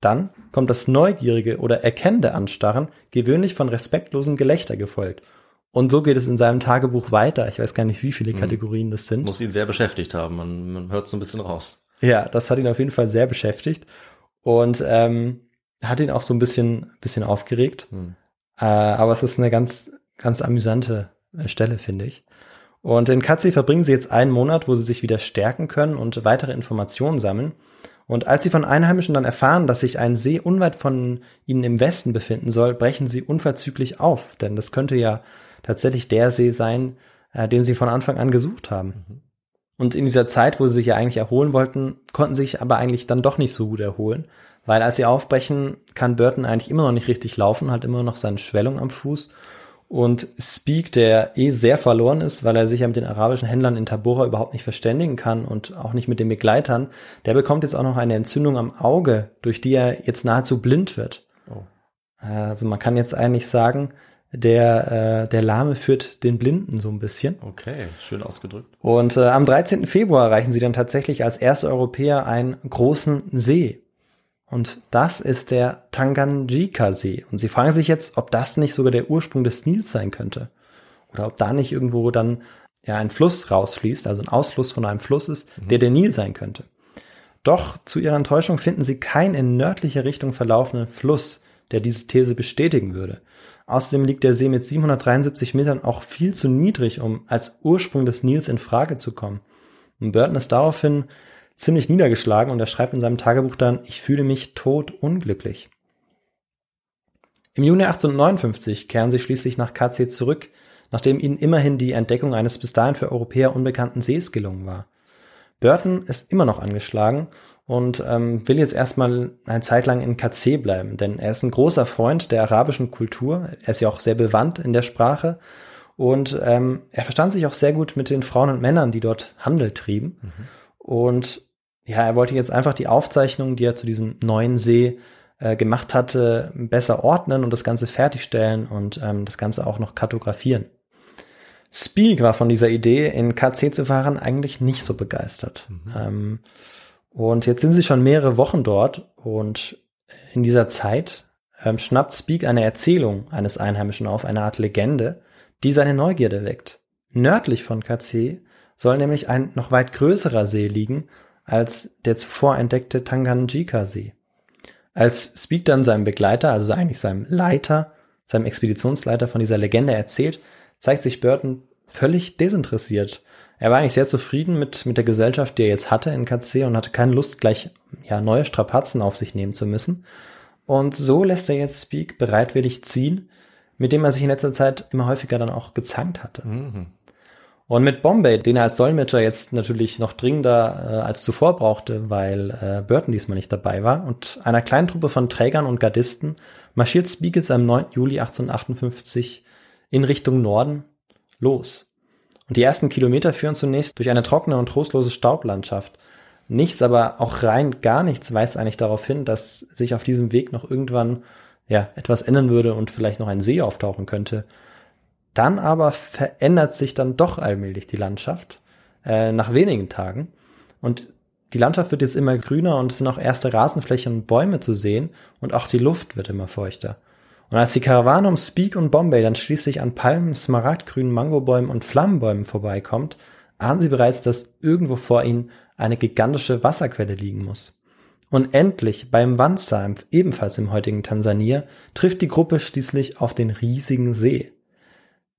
Dann kommt das neugierige oder erkennende Anstarren, gewöhnlich von respektlosem Gelächter gefolgt. Und so geht es in seinem Tagebuch weiter. Ich weiß gar nicht, wie viele Kategorien das sind. Muss ihn sehr beschäftigt haben. Man, man hört so ein bisschen raus. Ja, das hat ihn auf jeden Fall sehr beschäftigt und ähm, hat ihn auch so ein bisschen, bisschen aufgeregt. Äh, aber es ist eine ganz, ganz amüsante äh, Stelle, finde ich. Und in Katze verbringen sie jetzt einen Monat, wo sie sich wieder stärken können und weitere Informationen sammeln. Und als sie von Einheimischen dann erfahren, dass sich ein See unweit von ihnen im Westen befinden soll, brechen sie unverzüglich auf, denn das könnte ja tatsächlich der See sein, äh, den sie von Anfang an gesucht haben. Und in dieser Zeit, wo sie sich ja eigentlich erholen wollten, konnten sie sich aber eigentlich dann doch nicht so gut erholen, weil als sie aufbrechen, kann Burton eigentlich immer noch nicht richtig laufen, hat immer noch seine Schwellung am Fuß. Und Speak, der eh sehr verloren ist, weil er sich ja mit den arabischen Händlern in Tabora überhaupt nicht verständigen kann und auch nicht mit den Begleitern, der bekommt jetzt auch noch eine Entzündung am Auge, durch die er jetzt nahezu blind wird. Oh. Also man kann jetzt eigentlich sagen, der, äh, der Lahme führt den Blinden so ein bisschen. Okay, schön ausgedrückt. Und äh, am 13. Februar erreichen sie dann tatsächlich als erste Europäer einen großen See. Und das ist der Tanganjika-See. Und sie fragen sich jetzt, ob das nicht sogar der Ursprung des Nils sein könnte. Oder ob da nicht irgendwo dann ja ein Fluss rausfließt, also ein Ausfluss von einem Fluss ist, mhm. der der Nil sein könnte. Doch zu ihrer Enttäuschung finden sie keinen in nördlicher Richtung verlaufenden Fluss, der diese These bestätigen würde. Außerdem liegt der See mit 773 Metern auch viel zu niedrig, um als Ursprung des Nils in Frage zu kommen. Und Burton ist daraufhin ziemlich niedergeschlagen und er schreibt in seinem Tagebuch dann, ich fühle mich tot unglücklich. Im Juni 1859 kehren sie schließlich nach KC zurück, nachdem ihnen immerhin die Entdeckung eines bis dahin für Europäer unbekannten Sees gelungen war. Burton ist immer noch angeschlagen und ähm, will jetzt erstmal eine Zeit lang in KC bleiben, denn er ist ein großer Freund der arabischen Kultur. Er ist ja auch sehr bewandt in der Sprache und ähm, er verstand sich auch sehr gut mit den Frauen und Männern, die dort Handel trieben. Mhm. Und ja, er wollte jetzt einfach die Aufzeichnungen, die er zu diesem neuen See äh, gemacht hatte, besser ordnen und das Ganze fertigstellen und ähm, das Ganze auch noch kartografieren. Speak war von dieser Idee, in KC zu fahren, eigentlich nicht so begeistert. Mhm. Ähm, und jetzt sind sie schon mehrere Wochen dort und in dieser Zeit ähm, schnappt Speak eine Erzählung eines Einheimischen auf, eine Art Legende, die seine Neugierde weckt. Nördlich von KC soll nämlich ein noch weit größerer See liegen als der zuvor entdeckte Tanganjika-See. Als Speak dann seinem Begleiter, also eigentlich seinem Leiter, seinem Expeditionsleiter von dieser Legende erzählt, zeigt sich Burton völlig desinteressiert. Er war eigentlich sehr zufrieden mit, mit der Gesellschaft, die er jetzt hatte in KC und hatte keine Lust, gleich ja, neue Strapazen auf sich nehmen zu müssen. Und so lässt er jetzt Speak bereitwillig ziehen, mit dem er sich in letzter Zeit immer häufiger dann auch gezankt hatte. Mhm. Und mit Bombay, den er als Dolmetscher jetzt natürlich noch dringender äh, als zuvor brauchte, weil äh, Burton diesmal nicht dabei war, und einer kleinen Truppe von Trägern und Gardisten marschiert jetzt am 9. Juli 1858 in Richtung Norden los. Und die ersten Kilometer führen zunächst durch eine trockene und trostlose Staublandschaft. Nichts, aber auch rein gar nichts weist eigentlich darauf hin, dass sich auf diesem Weg noch irgendwann ja, etwas ändern würde und vielleicht noch ein See auftauchen könnte. Dann aber verändert sich dann doch allmählich die Landschaft äh, nach wenigen Tagen. Und die Landschaft wird jetzt immer grüner und es sind auch erste Rasenflächen und Bäume zu sehen und auch die Luft wird immer feuchter. Und als die Karawane um Speak und Bombay dann schließlich an Palmen, smaragdgrünen Mangobäumen und Flammenbäumen vorbeikommt, ahnen sie bereits, dass irgendwo vor ihnen eine gigantische Wasserquelle liegen muss. Und endlich beim Wanza, ebenfalls im heutigen Tansania, trifft die Gruppe schließlich auf den riesigen See.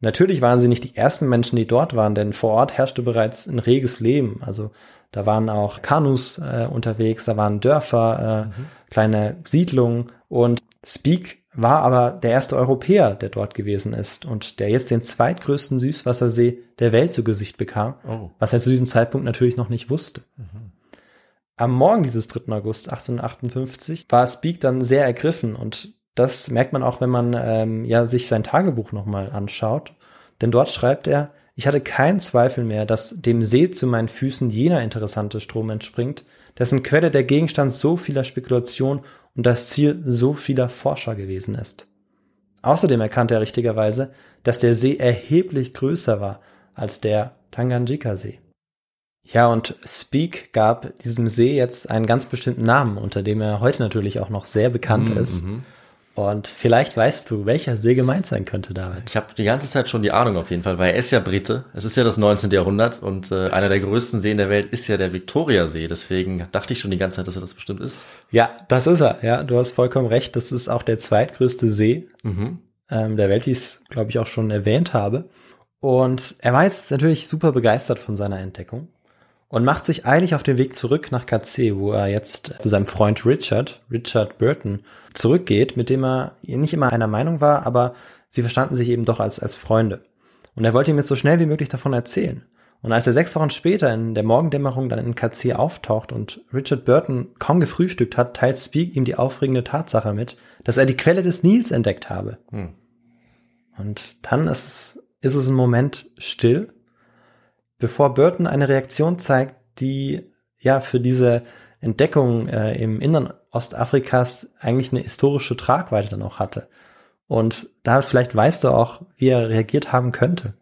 Natürlich waren sie nicht die ersten Menschen, die dort waren, denn vor Ort herrschte bereits ein reges Leben. Also da waren auch Kanus äh, unterwegs, da waren Dörfer, äh, mhm. kleine Siedlungen und Speak war aber der erste Europäer, der dort gewesen ist und der jetzt den zweitgrößten Süßwassersee der Welt zu Gesicht bekam, oh. was er zu diesem Zeitpunkt natürlich noch nicht wusste. Mhm. Am Morgen dieses 3. August 1858 war Speak dann sehr ergriffen und das merkt man auch, wenn man ähm, ja sich sein Tagebuch nochmal anschaut, denn dort schreibt er, ich hatte keinen Zweifel mehr, dass dem See zu meinen Füßen jener interessante Strom entspringt, dessen Quelle der Gegenstand so vieler Spekulation und das Ziel so vieler Forscher gewesen ist. Außerdem erkannte er richtigerweise, dass der See erheblich größer war als der Tanganjika-See. Ja, und Speak gab diesem See jetzt einen ganz bestimmten Namen, unter dem er heute natürlich auch noch sehr bekannt mm -hmm. ist. Und vielleicht weißt du, welcher See gemeint sein könnte David. Ich habe die ganze Zeit schon die Ahnung auf jeden Fall, weil er ist ja Brite. Es ist ja das 19. Jahrhundert und äh, einer der größten Seen der Welt ist ja der Victoria-See. Deswegen dachte ich schon die ganze Zeit, dass er das bestimmt ist. Ja, das ist er. Ja, du hast vollkommen recht. Das ist auch der zweitgrößte See mhm. ähm, der Welt, wie ich es, glaube ich, auch schon erwähnt habe. Und er war jetzt natürlich super begeistert von seiner Entdeckung und macht sich eilig auf den Weg zurück nach KC, wo er jetzt zu seinem Freund Richard, Richard Burton, zurückgeht, mit dem er nicht immer einer Meinung war, aber sie verstanden sich eben doch als, als Freunde. Und er wollte ihm jetzt so schnell wie möglich davon erzählen. Und als er sechs Wochen später in der Morgendämmerung dann in KC auftaucht und Richard Burton kaum gefrühstückt hat, teilt Speak ihm die aufregende Tatsache mit, dass er die Quelle des Nils entdeckt habe. Hm. Und dann ist, ist es ein Moment still bevor Burton eine Reaktion zeigt, die ja für diese Entdeckung äh, im Innern Ostafrikas eigentlich eine historische Tragweite dann auch hatte. Und da vielleicht weißt du auch, wie er reagiert haben könnte.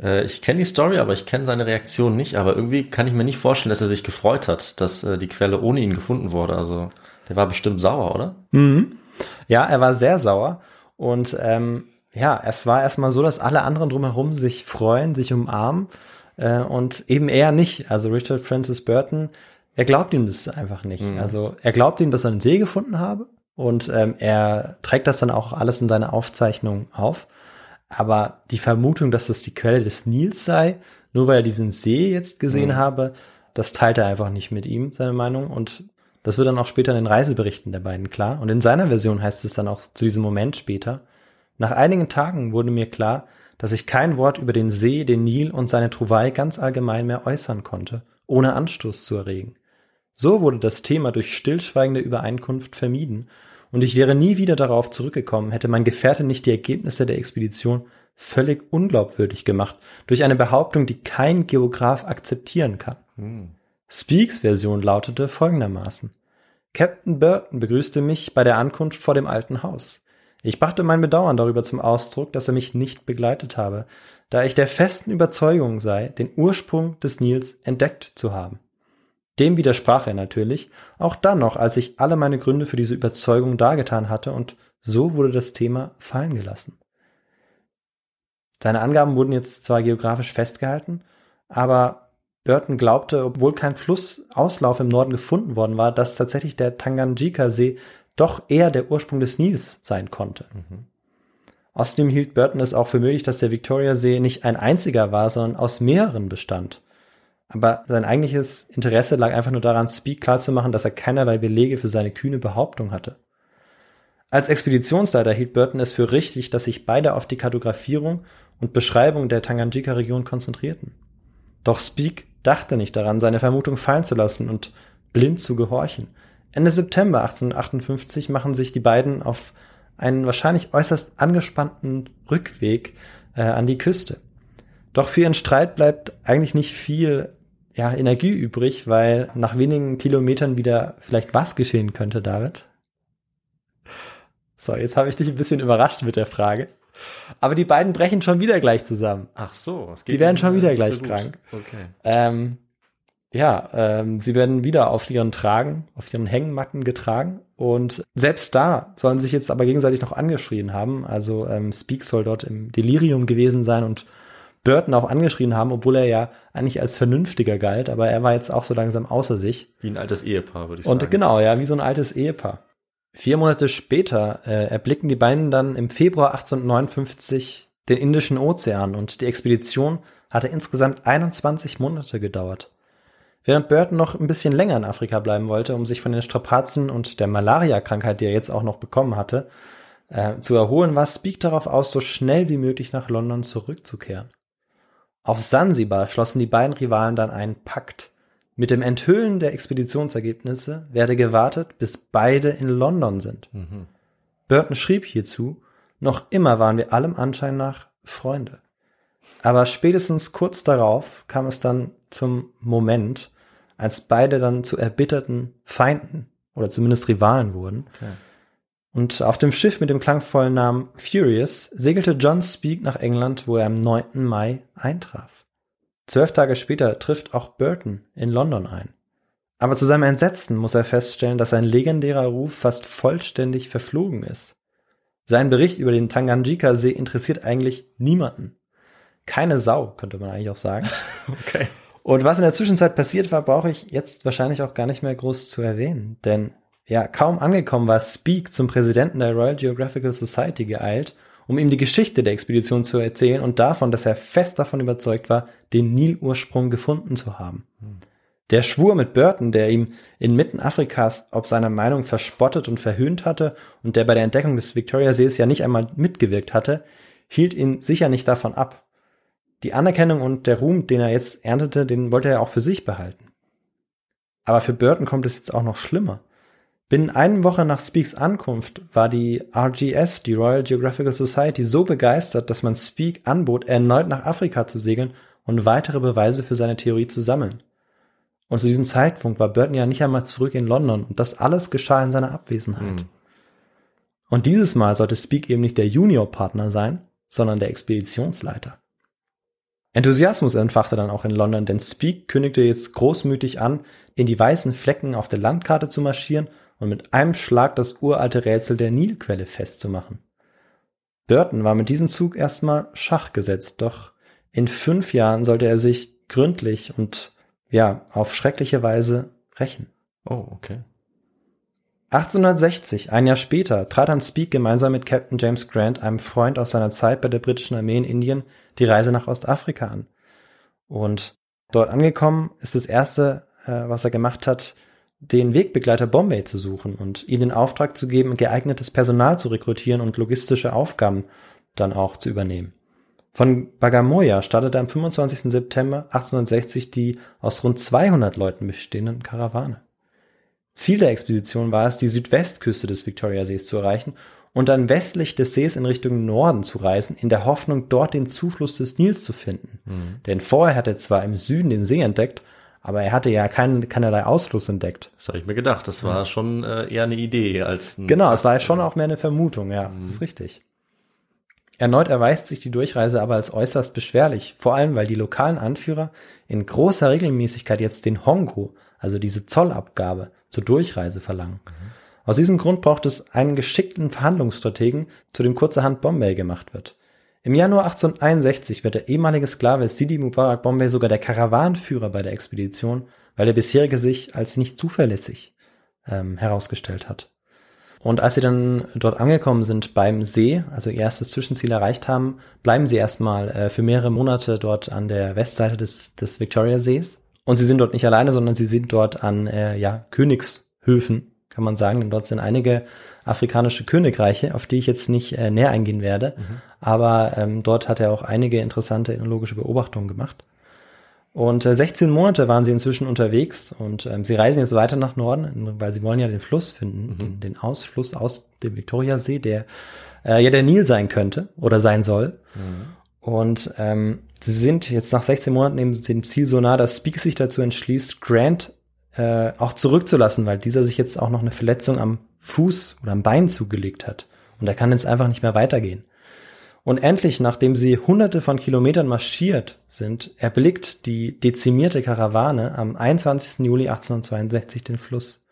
Äh, ich kenne die Story, aber ich kenne seine Reaktion nicht. Aber irgendwie kann ich mir nicht vorstellen, dass er sich gefreut hat, dass äh, die Quelle ohne ihn gefunden wurde. Also der war bestimmt sauer, oder? Mhm. Ja, er war sehr sauer. Und ähm, ja, es war erstmal so, dass alle anderen drumherum sich freuen, sich umarmen äh, und eben er nicht. Also Richard Francis Burton, er glaubt ihm das einfach nicht. Mhm. Also er glaubt ihm, dass er einen See gefunden habe und ähm, er trägt das dann auch alles in seine Aufzeichnung auf. Aber die Vermutung, dass das die Quelle des Nils sei, nur weil er diesen See jetzt gesehen mhm. habe, das teilt er einfach nicht mit ihm, seine Meinung. Und das wird dann auch später in den Reiseberichten der beiden klar. Und in seiner Version heißt es dann auch zu diesem Moment später, nach einigen Tagen wurde mir klar, dass ich kein Wort über den See, den Nil und seine Trouvaille ganz allgemein mehr äußern konnte, ohne Anstoß zu erregen. So wurde das Thema durch stillschweigende Übereinkunft vermieden, und ich wäre nie wieder darauf zurückgekommen, hätte mein Gefährte nicht die Ergebnisse der Expedition völlig unglaubwürdig gemacht, durch eine Behauptung, die kein Geograf akzeptieren kann. Hm. Speaks Version lautete folgendermaßen. Captain Burton begrüßte mich bei der Ankunft vor dem alten Haus. Ich brachte mein Bedauern darüber zum Ausdruck, dass er mich nicht begleitet habe, da ich der festen Überzeugung sei, den Ursprung des Nils entdeckt zu haben. Dem widersprach er natürlich, auch dann noch, als ich alle meine Gründe für diese Überzeugung dargetan hatte, und so wurde das Thema fallen gelassen. Seine Angaben wurden jetzt zwar geografisch festgehalten, aber Burton glaubte, obwohl kein Flussauslauf im Norden gefunden worden war, dass tatsächlich der Tanganjika-See doch eher der Ursprung des Nils sein konnte. Mhm. Außerdem hielt Burton es auch für möglich, dass der Victoria-See nicht ein einziger war, sondern aus mehreren bestand. Aber sein eigentliches Interesse lag einfach nur daran, Speak klarzumachen, dass er keinerlei Belege für seine kühne Behauptung hatte. Als Expeditionsleiter hielt Burton es für richtig, dass sich beide auf die Kartografierung und Beschreibung der Tanganjika-Region konzentrierten. Doch Speak dachte nicht daran, seine Vermutung fallen zu lassen und blind zu gehorchen. Ende September 1858 machen sich die beiden auf einen wahrscheinlich äußerst angespannten Rückweg äh, an die Küste. Doch für ihren Streit bleibt eigentlich nicht viel ja, Energie übrig, weil nach wenigen Kilometern wieder vielleicht was geschehen könnte, David. So, jetzt habe ich dich ein bisschen überrascht mit der Frage. Aber die beiden brechen schon wieder gleich zusammen. Ach so, es geht die werden schon wieder gleich so krank. Okay. Ähm, ja, ähm, sie werden wieder auf ihren Tragen, auf ihren Hängematten getragen. Und selbst da sollen sich jetzt aber gegenseitig noch angeschrien haben. Also ähm, Speak soll dort im Delirium gewesen sein und Burton auch angeschrien haben, obwohl er ja eigentlich als vernünftiger galt, aber er war jetzt auch so langsam außer sich. Wie ein altes Ehepaar, würde ich sagen. Und genau, ja, wie so ein altes Ehepaar. Vier Monate später äh, erblicken die beiden dann im Februar 1859 den Indischen Ozean und die Expedition hatte insgesamt 21 Monate gedauert. Während Burton noch ein bisschen länger in Afrika bleiben wollte, um sich von den Strapazen und der Malaria-Krankheit, die er jetzt auch noch bekommen hatte, äh, zu erholen, war Speak darauf aus, so schnell wie möglich nach London zurückzukehren. Auf Sansibar schlossen die beiden Rivalen dann einen Pakt. Mit dem Enthüllen der Expeditionsergebnisse werde gewartet, bis beide in London sind. Mhm. Burton schrieb hierzu, noch immer waren wir allem Anschein nach Freunde. Aber spätestens kurz darauf kam es dann zum Moment, als beide dann zu erbitterten Feinden oder zumindest Rivalen wurden. Okay. Und auf dem Schiff mit dem klangvollen Namen Furious segelte John Speak nach England, wo er am 9. Mai eintraf. Zwölf Tage später trifft auch Burton in London ein. Aber zu seinem Entsetzen muss er feststellen, dass sein legendärer Ruf fast vollständig verflogen ist. Sein Bericht über den Tanganjika-See interessiert eigentlich niemanden. Keine Sau, könnte man eigentlich auch sagen. okay. Und was in der Zwischenzeit passiert war, brauche ich jetzt wahrscheinlich auch gar nicht mehr groß zu erwähnen, denn ja, kaum angekommen war Speak zum Präsidenten der Royal Geographical Society geeilt, um ihm die Geschichte der Expedition zu erzählen und davon, dass er fest davon überzeugt war, den Nilursprung gefunden zu haben. Der Schwur mit Burton, der ihm inmitten Afrikas ob seiner Meinung verspottet und verhöhnt hatte und der bei der Entdeckung des Victoria-Sees ja nicht einmal mitgewirkt hatte, hielt ihn sicher nicht davon ab. Die Anerkennung und der Ruhm, den er jetzt erntete, den wollte er auch für sich behalten. Aber für Burton kommt es jetzt auch noch schlimmer. Binnen einer Woche nach Speaks Ankunft war die RGS, die Royal Geographical Society, so begeistert, dass man Speak anbot, erneut nach Afrika zu segeln und weitere Beweise für seine Theorie zu sammeln. Und zu diesem Zeitpunkt war Burton ja nicht einmal zurück in London und das alles geschah in seiner Abwesenheit. Mhm. Und dieses Mal sollte Speak eben nicht der Juniorpartner sein, sondern der Expeditionsleiter. Enthusiasmus entfachte dann auch in London, denn Speak kündigte jetzt großmütig an, in die weißen Flecken auf der Landkarte zu marschieren und mit einem Schlag das uralte Rätsel der Nilquelle festzumachen. Burton war mit diesem Zug erstmal Schach gesetzt, doch in fünf Jahren sollte er sich gründlich und ja, auf schreckliche Weise rächen. Oh, okay. 1860, ein Jahr später, trat dann Speak gemeinsam mit Captain James Grant, einem Freund aus seiner Zeit bei der britischen Armee in Indien, die Reise nach Ostafrika an. Und dort angekommen ist das erste, äh, was er gemacht hat, den Wegbegleiter Bombay zu suchen und ihm den Auftrag zu geben, geeignetes Personal zu rekrutieren und logistische Aufgaben dann auch zu übernehmen. Von Bagamoya startete am 25. September 1860 die aus rund 200 Leuten bestehenden Karawane. Ziel der Expedition war es, die Südwestküste des Victoriasees zu erreichen und dann westlich des Sees in Richtung Norden zu reisen, in der Hoffnung, dort den Zufluss des Nils zu finden. Mhm. Denn vorher hatte er zwar im Süden den See entdeckt, aber er hatte ja kein, keinerlei Ausfluss entdeckt. Das habe ich mir gedacht. Das war schon äh, eher eine Idee als ein Genau, es war schon auch mehr eine Vermutung, ja, mhm. das ist richtig. Erneut erweist sich die Durchreise aber als äußerst beschwerlich, vor allem weil die lokalen Anführer in großer Regelmäßigkeit jetzt den Hongo, also diese Zollabgabe, zur Durchreise verlangen. Mhm. Aus diesem Grund braucht es einen geschickten Verhandlungsstrategen, zu dem kurzerhand Bombay gemacht wird. Im Januar 1861 wird der ehemalige Sklave Sidi Mubarak Bombay sogar der Karawanführer bei der Expedition, weil der bisherige sich als nicht zuverlässig ähm, herausgestellt hat. Und als sie dann dort angekommen sind beim See, also ihr erstes Zwischenziel erreicht haben, bleiben sie erstmal äh, für mehrere Monate dort an der Westseite des, des Victoria Sees und sie sind dort nicht alleine, sondern sie sind dort an äh, ja, Königshöfen, kann man sagen, denn dort sind einige afrikanische Königreiche, auf die ich jetzt nicht äh, näher eingehen werde. Mhm. Aber ähm, dort hat er auch einige interessante ethnologische Beobachtungen gemacht. Und äh, 16 Monate waren sie inzwischen unterwegs und ähm, sie reisen jetzt weiter nach Norden, weil sie wollen ja den Fluss finden, mhm. den, den Ausfluss aus dem Viktoriasee, der äh, ja der Nil sein könnte oder sein soll. Mhm. Und ähm, sie sind jetzt nach 16 Monaten neben dem Ziel so nah, dass Speak sich dazu entschließt, Grant äh, auch zurückzulassen, weil dieser sich jetzt auch noch eine Verletzung am Fuß oder am Bein zugelegt hat. Und er kann jetzt einfach nicht mehr weitergehen. Und endlich, nachdem sie hunderte von Kilometern marschiert sind, erblickt die dezimierte Karawane am 21. Juli 1862 den Fluss.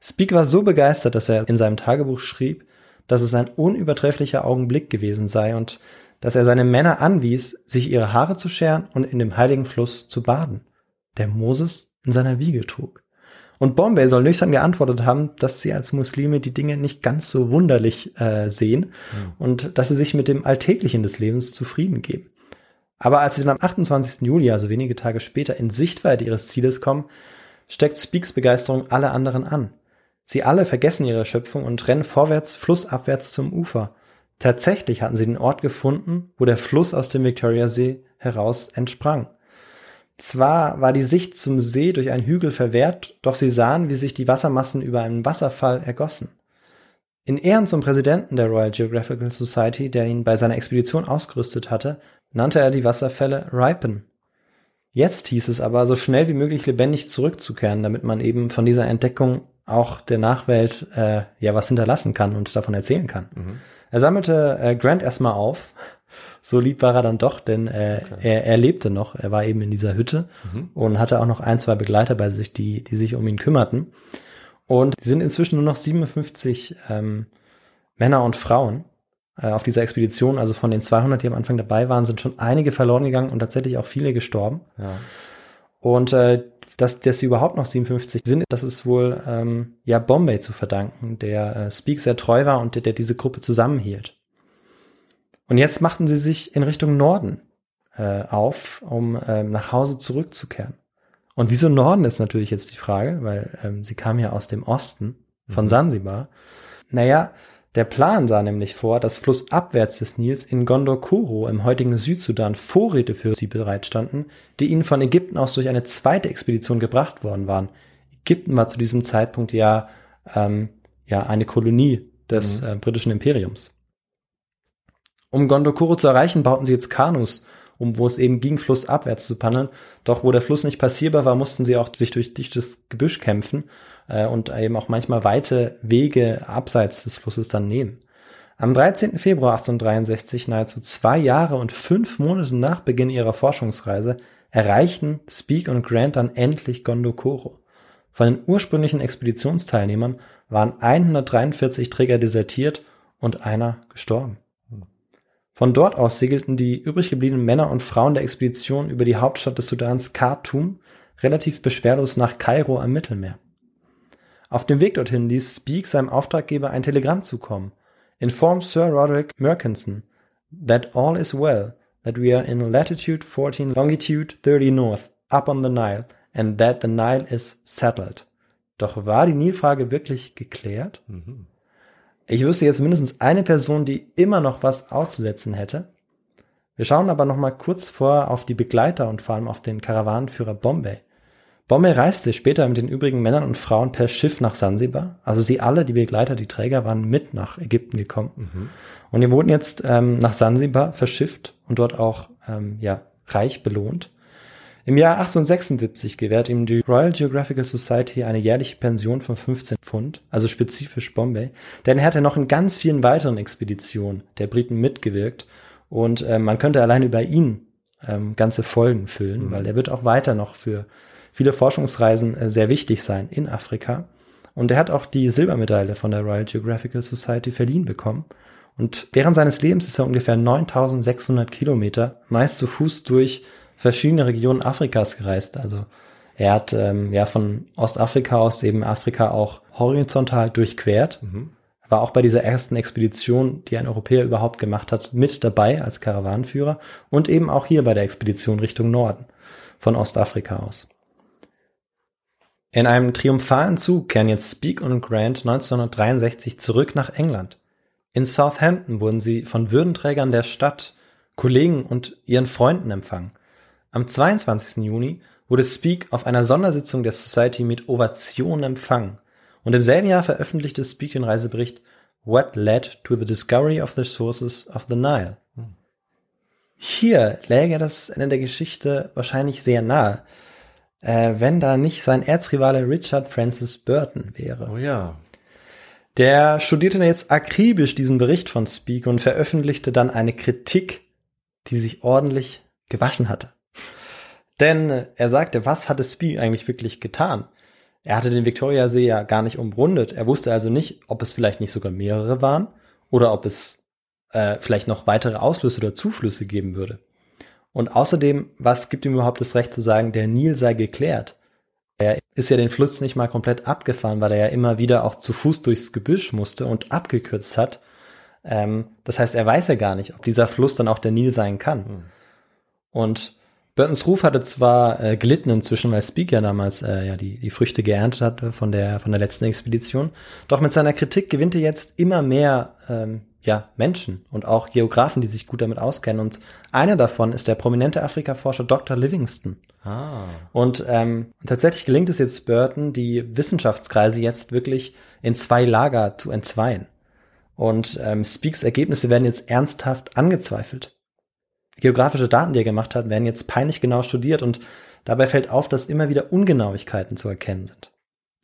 Speak war so begeistert, dass er in seinem Tagebuch schrieb, dass es ein unübertrefflicher Augenblick gewesen sei und dass er seine Männer anwies, sich ihre Haare zu scheren und in dem heiligen Fluss zu baden, der Moses in seiner Wiege trug. Und Bombay soll nüchtern geantwortet haben, dass sie als Muslime die Dinge nicht ganz so wunderlich äh, sehen mhm. und dass sie sich mit dem Alltäglichen des Lebens zufrieden geben. Aber als sie dann am 28. Juli, also wenige Tage später, in Sichtweite ihres Zieles kommen, steckt Speaks Begeisterung alle anderen an. Sie alle vergessen ihre Schöpfung und rennen vorwärts, flussabwärts zum Ufer. Tatsächlich hatten sie den Ort gefunden, wo der Fluss aus dem Victoriasee heraus entsprang. Zwar war die Sicht zum See durch einen Hügel verwehrt, doch sie sahen, wie sich die Wassermassen über einen Wasserfall ergossen. In Ehren zum Präsidenten der Royal Geographical Society, der ihn bei seiner Expedition ausgerüstet hatte, nannte er die Wasserfälle Ripen. Jetzt hieß es aber, so schnell wie möglich lebendig zurückzukehren, damit man eben von dieser Entdeckung auch der Nachwelt äh, ja was hinterlassen kann und davon erzählen kann. Mhm. Er sammelte äh, Grant erstmal auf. So lieb war er dann doch, denn äh, okay. er, er lebte noch. Er war eben in dieser Hütte mhm. und hatte auch noch ein, zwei Begleiter bei sich, die, die sich um ihn kümmerten. Und sie sind inzwischen nur noch 57 ähm, Männer und Frauen äh, auf dieser Expedition. Also von den 200, die am Anfang dabei waren, sind schon einige verloren gegangen und tatsächlich auch viele gestorben. Ja. Und äh, dass, dass sie überhaupt noch 57 sind, das ist wohl ähm, ja Bombay zu verdanken, der äh, Speak sehr treu war und der, der diese Gruppe zusammenhielt. Und jetzt machten sie sich in Richtung Norden äh, auf, um ähm, nach Hause zurückzukehren. Und wieso Norden ist natürlich jetzt die Frage, weil ähm, sie kam ja aus dem Osten von mhm. Sansibar. Naja, der Plan sah nämlich vor, dass flussabwärts des Nils in Gondokoro im heutigen Südsudan Vorräte für sie bereitstanden, die ihnen von Ägypten aus durch eine zweite Expedition gebracht worden waren. Ägypten war zu diesem Zeitpunkt ja, ähm, ja eine Kolonie des mhm. äh, britischen Imperiums. Um Gondokoro zu erreichen, bauten sie jetzt Kanus, um wo es eben ging, flussabwärts zu paddeln. Doch wo der Fluss nicht passierbar war, mussten sie auch sich durch dichtes Gebüsch kämpfen äh, und eben auch manchmal weite Wege abseits des Flusses dann nehmen. Am 13. Februar 1863, nahezu zwei Jahre und fünf Monate nach Beginn ihrer Forschungsreise, erreichten Speke und Grant dann endlich Gondokoro. Von den ursprünglichen Expeditionsteilnehmern waren 143 Träger desertiert und einer gestorben. Von dort aus segelten die übrig gebliebenen Männer und Frauen der Expedition über die Hauptstadt des Sudans Khartoum relativ beschwerlos nach Kairo am Mittelmeer. Auf dem Weg dorthin ließ Speke seinem Auftraggeber ein Telegramm zukommen. Inform Sir Roderick Murkinson that all is well, that we are in latitude 14, longitude 30 north, up on the Nile, and that the Nile is settled. Doch war die Nilfrage wirklich geklärt? Mhm. Ich wüsste jetzt mindestens eine Person, die immer noch was auszusetzen hätte. Wir schauen aber noch mal kurz vor auf die Begleiter und vor allem auf den Karawanenführer Bombay. Bombay reiste später mit den übrigen Männern und Frauen per Schiff nach Sansibar. Also sie alle, die Begleiter, die Träger, waren mit nach Ägypten gekommen. Mhm. Und die wurden jetzt ähm, nach Sansibar verschifft und dort auch ähm, ja, reich belohnt. Im Jahr 1876 gewährt ihm die Royal Geographical Society eine jährliche Pension von 15 Pfund, also spezifisch Bombay, denn er hatte noch in ganz vielen weiteren Expeditionen der Briten mitgewirkt und äh, man könnte allein über ihn ähm, ganze Folgen füllen, mhm. weil er wird auch weiter noch für viele Forschungsreisen äh, sehr wichtig sein in Afrika. Und er hat auch die Silbermedaille von der Royal Geographical Society verliehen bekommen. Und während seines Lebens ist er ungefähr 9600 Kilometer, meist zu Fuß durch verschiedene Regionen Afrikas gereist. Also er hat ähm, ja von Ostafrika aus eben Afrika auch horizontal durchquert. Mhm. War auch bei dieser ersten Expedition, die ein Europäer überhaupt gemacht hat, mit dabei als Karawanenführer und eben auch hier bei der Expedition Richtung Norden von Ostafrika aus. In einem triumphalen Zug kehren jetzt Speak und Grant 1963 zurück nach England. In Southampton wurden sie von Würdenträgern der Stadt, Kollegen und ihren Freunden empfangen. Am 22. Juni wurde Speak auf einer Sondersitzung der Society mit Ovation empfangen und im selben Jahr veröffentlichte Speak den Reisebericht What Led to the Discovery of the Sources of the Nile. Hier läge das Ende der Geschichte wahrscheinlich sehr nahe, äh, wenn da nicht sein Erzrivale Richard Francis Burton wäre. Oh ja. Der studierte jetzt akribisch diesen Bericht von Speak und veröffentlichte dann eine Kritik, die sich ordentlich gewaschen hatte. Denn er sagte, was hatte Speak eigentlich wirklich getan? Er hatte den Victoriasee ja gar nicht umrundet. Er wusste also nicht, ob es vielleicht nicht sogar mehrere waren oder ob es äh, vielleicht noch weitere Auslüsse oder Zuflüsse geben würde. Und außerdem, was gibt ihm überhaupt das Recht zu sagen, der Nil sei geklärt? Er ist ja den Fluss nicht mal komplett abgefahren, weil er ja immer wieder auch zu Fuß durchs Gebüsch musste und abgekürzt hat. Ähm, das heißt, er weiß ja gar nicht, ob dieser Fluss dann auch der Nil sein kann. Mhm. Und Burtons Ruf hatte zwar äh, gelitten inzwischen, weil Speak ja damals äh, ja die, die Früchte geerntet hatte von der von der letzten Expedition. Doch mit seiner Kritik gewinnt er jetzt immer mehr ähm, ja, Menschen und auch Geografen, die sich gut damit auskennen. Und einer davon ist der prominente Afrikaforscher Dr. Livingston. Ah. Und ähm, tatsächlich gelingt es jetzt Burton, die Wissenschaftskreise jetzt wirklich in zwei Lager zu entzweien. Und ähm, Speaks Ergebnisse werden jetzt ernsthaft angezweifelt. Geografische Daten, die er gemacht hat, werden jetzt peinlich genau studiert und dabei fällt auf, dass immer wieder Ungenauigkeiten zu erkennen sind.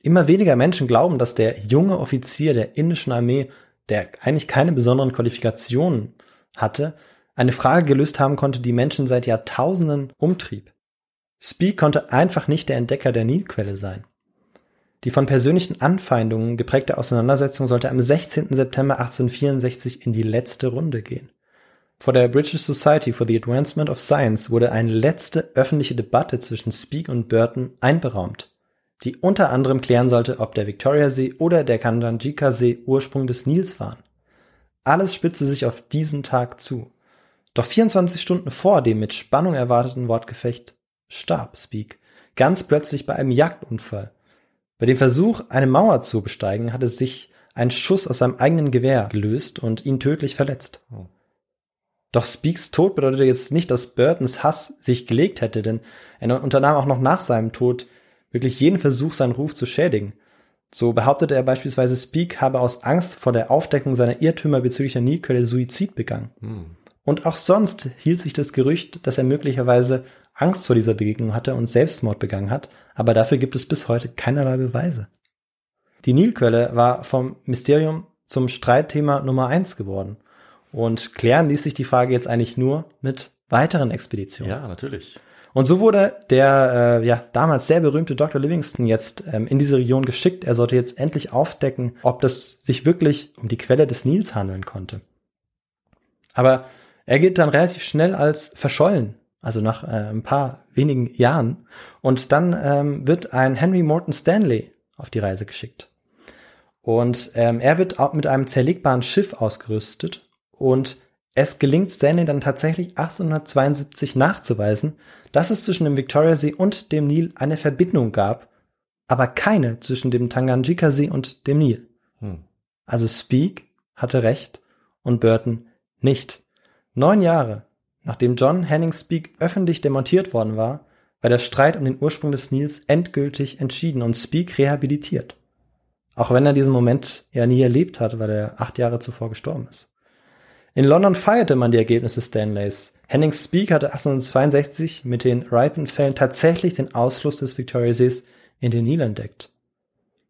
Immer weniger Menschen glauben, dass der junge Offizier der indischen Armee der eigentlich keine besonderen Qualifikationen hatte, eine Frage gelöst haben konnte, die Menschen seit Jahrtausenden umtrieb. Spee konnte einfach nicht der Entdecker der Nilquelle sein. Die von persönlichen Anfeindungen geprägte Auseinandersetzung sollte am 16. September 1864 in die letzte Runde gehen. Vor der British Society for the Advancement of Science wurde eine letzte öffentliche Debatte zwischen Speke und Burton einberaumt die unter anderem klären sollte, ob der Victoriasee oder der Kandanjika-See Ursprung des Nils waren. Alles spitzte sich auf diesen Tag zu. Doch 24 Stunden vor dem mit Spannung erwarteten Wortgefecht starb Speak ganz plötzlich bei einem Jagdunfall. Bei dem Versuch, eine Mauer zu besteigen, hatte sich ein Schuss aus seinem eigenen Gewehr gelöst und ihn tödlich verletzt. Oh. Doch Speaks Tod bedeutete jetzt nicht, dass Burtons Hass sich gelegt hätte, denn er unternahm auch noch nach seinem Tod wirklich jeden Versuch, seinen Ruf zu schädigen. So behauptete er beispielsweise, Speak habe aus Angst vor der Aufdeckung seiner Irrtümer bezüglich der Nilquelle Suizid begangen. Hm. Und auch sonst hielt sich das Gerücht, dass er möglicherweise Angst vor dieser Begegnung hatte und Selbstmord begangen hat, aber dafür gibt es bis heute keinerlei Beweise. Die Nilquelle war vom Mysterium zum Streitthema Nummer eins geworden. Und klären ließ sich die Frage jetzt eigentlich nur mit weiteren Expeditionen. Ja, natürlich. Und so wurde der äh, ja damals sehr berühmte Dr. Livingston jetzt ähm, in diese Region geschickt. Er sollte jetzt endlich aufdecken, ob das sich wirklich um die Quelle des Nils handeln konnte. Aber er gilt dann relativ schnell als verschollen, also nach äh, ein paar wenigen Jahren. Und dann ähm, wird ein Henry Morton Stanley auf die Reise geschickt. Und ähm, er wird auch mit einem zerlegbaren Schiff ausgerüstet und es gelingt Stanley dann tatsächlich 1872 nachzuweisen, dass es zwischen dem Victoria-See und dem Nil eine Verbindung gab, aber keine zwischen dem Tanganjika-See und dem Nil. Hm. Also Speak hatte recht und Burton nicht. Neun Jahre nachdem John Henning Speak öffentlich demontiert worden war, war der Streit um den Ursprung des Nils endgültig entschieden und Speak rehabilitiert. Auch wenn er diesen Moment ja nie erlebt hat, weil er acht Jahre zuvor gestorben ist. In London feierte man die Ergebnisse Stanleys. Henning Speak hatte 1862 mit den Ripen-Fällen tatsächlich den Ausfluss des Victoria-Sees in den Nil entdeckt.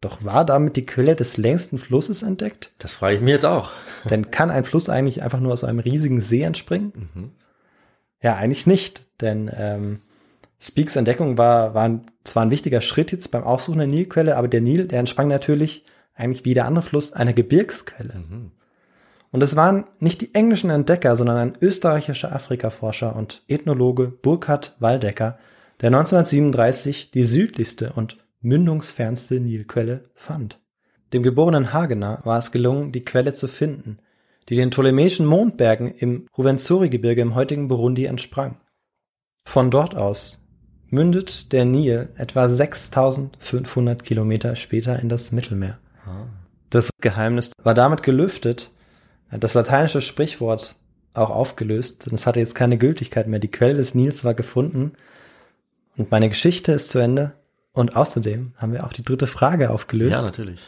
Doch war damit die Quelle des längsten Flusses entdeckt? Das frage ich mir jetzt auch. Denn kann ein Fluss eigentlich einfach nur aus einem riesigen See entspringen? Mhm. Ja, eigentlich nicht, denn ähm, Speaks Entdeckung war, war zwar ein wichtiger Schritt jetzt beim Aufsuchen der Nilquelle, aber der Nil, der entsprang natürlich eigentlich wie der andere Fluss einer Gebirgsquelle. Mhm. Und es waren nicht die englischen Entdecker, sondern ein österreichischer Afrikaforscher und Ethnologe Burkhard Waldecker, der 1937 die südlichste und mündungsfernste Nilquelle fand. Dem geborenen Hagener war es gelungen, die Quelle zu finden, die den Ptolemäischen Mondbergen im Ruvenzori-Gebirge im heutigen Burundi entsprang. Von dort aus mündet der Nil etwa 6500 Kilometer später in das Mittelmeer. Das Geheimnis war damit gelüftet, das lateinische Sprichwort auch aufgelöst, denn es hatte jetzt keine Gültigkeit mehr. Die Quelle des Nils war gefunden und meine Geschichte ist zu Ende. Und außerdem haben wir auch die dritte Frage aufgelöst. Ja, natürlich.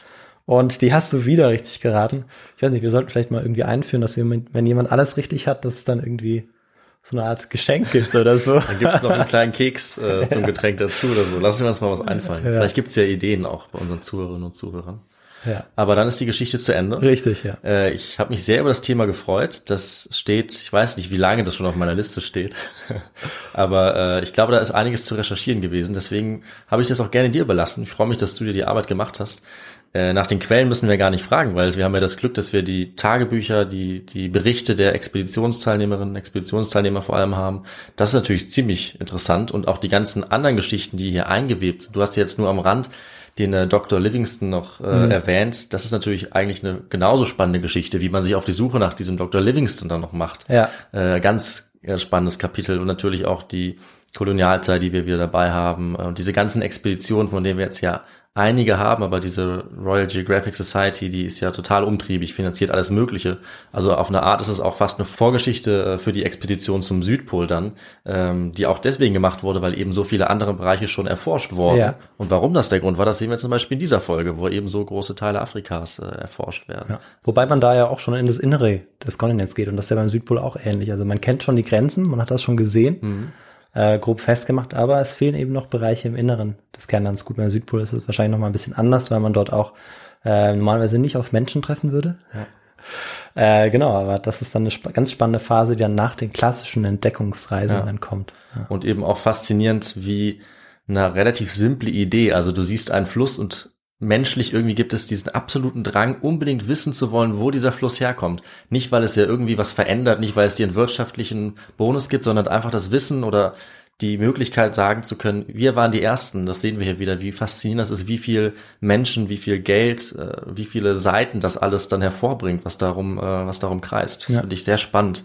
Und die hast du wieder richtig geraten. Ich weiß nicht, wir sollten vielleicht mal irgendwie einführen, dass wir, wenn jemand alles richtig hat, dass es dann irgendwie so eine Art Geschenk gibt oder so. Dann gibt es noch einen kleinen Keks äh, zum Getränk dazu oder so. Lassen wir uns mal was einfallen. Ja. Vielleicht gibt es ja Ideen auch bei unseren Zuhörerinnen und Zuhörern. Ja, Aber dann ist die Geschichte zu Ende. richtig, ja. Äh, ich habe mich sehr über das Thema gefreut. Das steht, ich weiß nicht, wie lange das schon auf meiner Liste steht, aber äh, ich glaube, da ist einiges zu recherchieren gewesen. Deswegen habe ich das auch gerne dir überlassen. Ich freue mich, dass du dir die Arbeit gemacht hast. Äh, nach den Quellen müssen wir gar nicht fragen, weil wir haben ja das Glück, dass wir die Tagebücher, die, die Berichte der Expeditionsteilnehmerinnen, Expeditionsteilnehmer vor allem haben. Das ist natürlich ziemlich interessant und auch die ganzen anderen Geschichten, die hier eingewebt. Du hast jetzt nur am Rand den äh, Dr. Livingston noch äh, erwähnt. Das ist natürlich eigentlich eine genauso spannende Geschichte, wie man sich auf die Suche nach diesem Dr. Livingston dann noch macht. Ja. Äh, ganz äh, spannendes Kapitel und natürlich auch die Kolonialzeit, die wir wieder dabei haben und diese ganzen Expeditionen, von denen wir jetzt ja einige haben, aber diese Royal Geographic Society, die ist ja total umtriebig, finanziert alles Mögliche. Also auf eine Art ist es auch fast eine Vorgeschichte äh, für die Expedition zum Südpol dann, ähm, die auch deswegen gemacht wurde, weil eben so viele andere Bereiche schon erforscht wurden. Ja. Und warum das der Grund war, das sehen wir zum Beispiel in dieser Folge, wo eben so große Teile Afrikas äh, erforscht werden. ja. Wobei man da ja auch schon in das Innere des Kontinents geht und das ist ja beim Südpol auch ähnlich. Also man kennt schon die Grenzen, man hat das schon gesehen, äh, grob festgemacht, aber es fehlen eben noch Bereiche im Inneren des Kernlands. Gut, beim Südpol ist es wahrscheinlich noch mal ein bisschen anders, weil man dort auch äh, normalerweise nicht auf Menschen treffen würde. Äh, genau, aber das ist dann eine sp ganz spannende Phase, die dann nach den klassischen Entdeckungsreisen Ja. dann kommt. Ja. Und eben auch faszinierend, wie eine relativ simple Idee. Also du siehst einen Fluss und menschlich irgendwie gibt es diesen absoluten Drang, unbedingt wissen zu wollen, wo dieser Fluss herkommt. Nicht, weil es ja irgendwie was verändert, nicht, weil es dir einen wirtschaftlichen Bonus gibt, sondern einfach das Wissen oder die Möglichkeit sagen zu können, wir waren die Ersten. Das sehen wir hier wieder, wie faszinierend das ist, wie viel Menschen, wie viel Geld, äh, wie viele Seiten das alles dann hervorbringt, was darum, äh, was darum kreist. Das Ja. finde ich sehr spannend,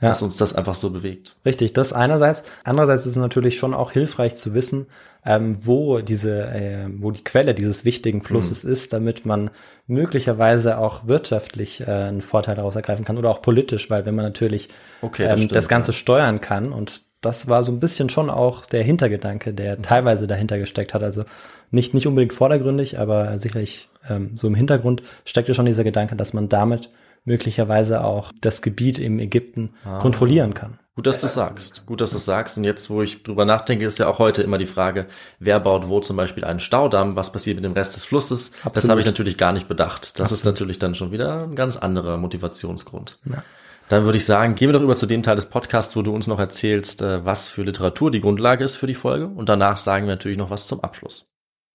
Ja. dass uns das einfach so bewegt. Richtig, das einerseits. Andererseits ist es natürlich schon auch hilfreich zu wissen, ähm, wo diese, äh, wo die Quelle dieses wichtigen Flusses Mhm. ist, damit man möglicherweise auch wirtschaftlich äh, einen Vorteil daraus ergreifen kann oder auch politisch, weil wenn man natürlich Okay, das ähm, stimmt, das Ganze steuern kann und das war so ein bisschen schon auch der Hintergedanke, Mhm. der teilweise dahinter gesteckt hat. Also nicht, nicht unbedingt vordergründig, aber sicherlich ähm, so im Hintergrund steckte schon dieser Gedanke, dass man damit möglicherweise auch das Gebiet im Ägypten Ah. kontrollieren kann. Gut, dass du sagst. Gut, dass du sagst. Und jetzt, wo ich drüber nachdenke, ist ja auch heute immer die Frage, wer baut wo zum Beispiel einen Staudamm? Was passiert mit dem Rest des Flusses? Absolut. Das habe ich natürlich gar nicht bedacht. Das Absolut. ist natürlich dann schon wieder ein ganz anderer Motivationsgrund. Ja. Dann würde ich sagen, gehen wir doch über zu dem Teil des Podcasts, wo du uns noch erzählst, äh, was für Literatur die Grundlage ist für die Folge. Und danach sagen wir natürlich noch was zum Abschluss.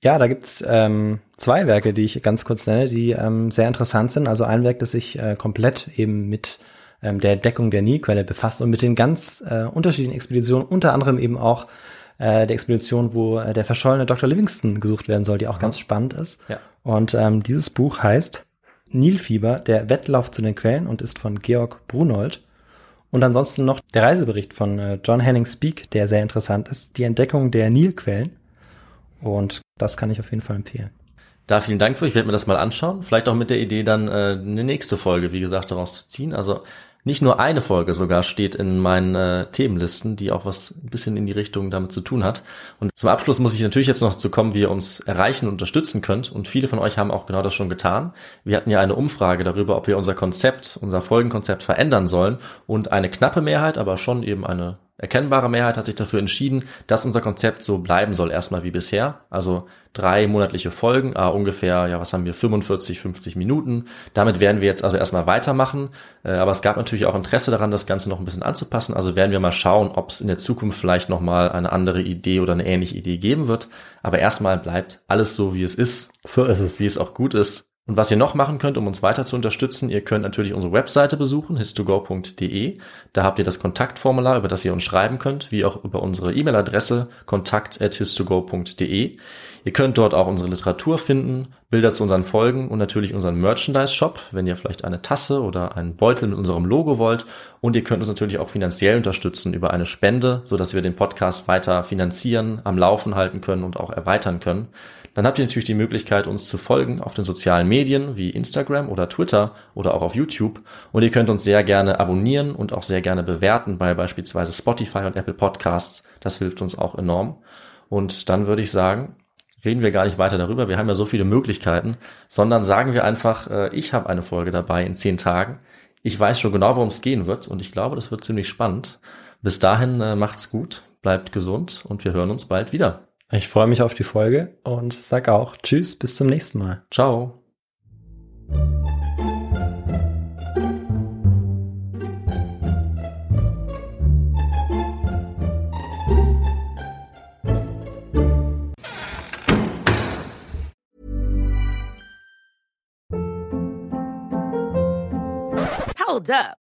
Ja, da gibt's ähm, zwei Werke, die ich ganz kurz nenne, die ähm, sehr interessant sind. Also ein Werk, das sich äh, komplett eben mit ähm, der Entdeckung der Nilquelle befasst und mit den ganz äh, unterschiedlichen Expeditionen, unter anderem eben auch äh, der Expedition, wo äh, der verschollene Dr. Livingston gesucht werden soll, die auch mhm. ganz spannend ist. Ja. Und ähm, dieses Buch heißt Nilfieber, der Wettlauf zu den Quellen und ist von Georg Brunold. Und ansonsten noch der Reisebericht von äh, John Henning Speak, der sehr interessant ist, die Entdeckung der Nilquellen. Und das kann ich auf jeden Fall empfehlen. Da vielen Dank für. Ich werde mir das mal anschauen. Vielleicht auch mit der Idee, dann äh, eine nächste Folge, wie gesagt, daraus zu ziehen. Also nicht nur eine Folge sogar steht in meinen äh, Themenlisten, die auch was ein bisschen in die Richtung damit zu tun hat. Und zum Abschluss muss ich natürlich jetzt noch zu kommen, wie ihr uns erreichen und unterstützen könnt. Und viele von euch haben auch genau das schon getan. Wir hatten ja eine Umfrage darüber, ob wir unser Konzept, unser Folgenkonzept verändern sollen. Und eine knappe Mehrheit, aber schon eben eine erkennbare Mehrheit hat sich dafür entschieden, dass unser Konzept so bleiben soll, erstmal wie bisher. Also drei monatliche Folgen, äh, ungefähr, ja, was haben wir, 45, 50 Minuten. Damit werden wir jetzt also erstmal weitermachen. Äh, aber es gab natürlich auch Interesse daran, das Ganze noch ein bisschen anzupassen. Also werden wir mal schauen, ob es in der Zukunft vielleicht nochmal eine andere Idee oder eine ähnliche Idee geben wird. Aber erstmal bleibt alles so, wie es ist. So ist es. Wie es auch gut ist. Und was ihr noch machen könnt, um uns weiter zu unterstützen, ihr könnt natürlich unsere Webseite besuchen, histogo.de. Da habt ihr das Kontaktformular, über das ihr uns schreiben könnt, wie auch über unsere E-Mail-Adresse kontakt.histogo.de. Ihr könnt dort auch unsere Literatur finden, Bilder zu unseren Folgen und natürlich unseren Merchandise-Shop, wenn ihr vielleicht eine Tasse oder einen Beutel mit unserem Logo wollt. Und ihr könnt uns natürlich auch finanziell unterstützen über eine Spende, so dass wir den Podcast weiter finanzieren, am Laufen halten können und auch erweitern können. Dann habt ihr natürlich die Möglichkeit, uns zu folgen auf den sozialen Medien wie Instagram oder Twitter oder auch auf YouTube. Und ihr könnt uns sehr gerne abonnieren und auch sehr gerne bewerten bei beispielsweise Spotify und Apple Podcasts. Das hilft uns auch enorm. Und dann würde ich sagen, reden wir gar nicht weiter darüber. Wir haben ja so viele Möglichkeiten, sondern sagen wir einfach, äh, ich habe eine Folge dabei in zehn Tagen. Ich weiß schon genau, worum es gehen wird und ich glaube, das wird ziemlich spannend. Bis dahin äh, macht's gut, bleibt gesund und wir hören uns bald wieder. Ich freue mich auf die Folge und sag auch Tschüss, bis zum nächsten Mal. Ciao. Hold up.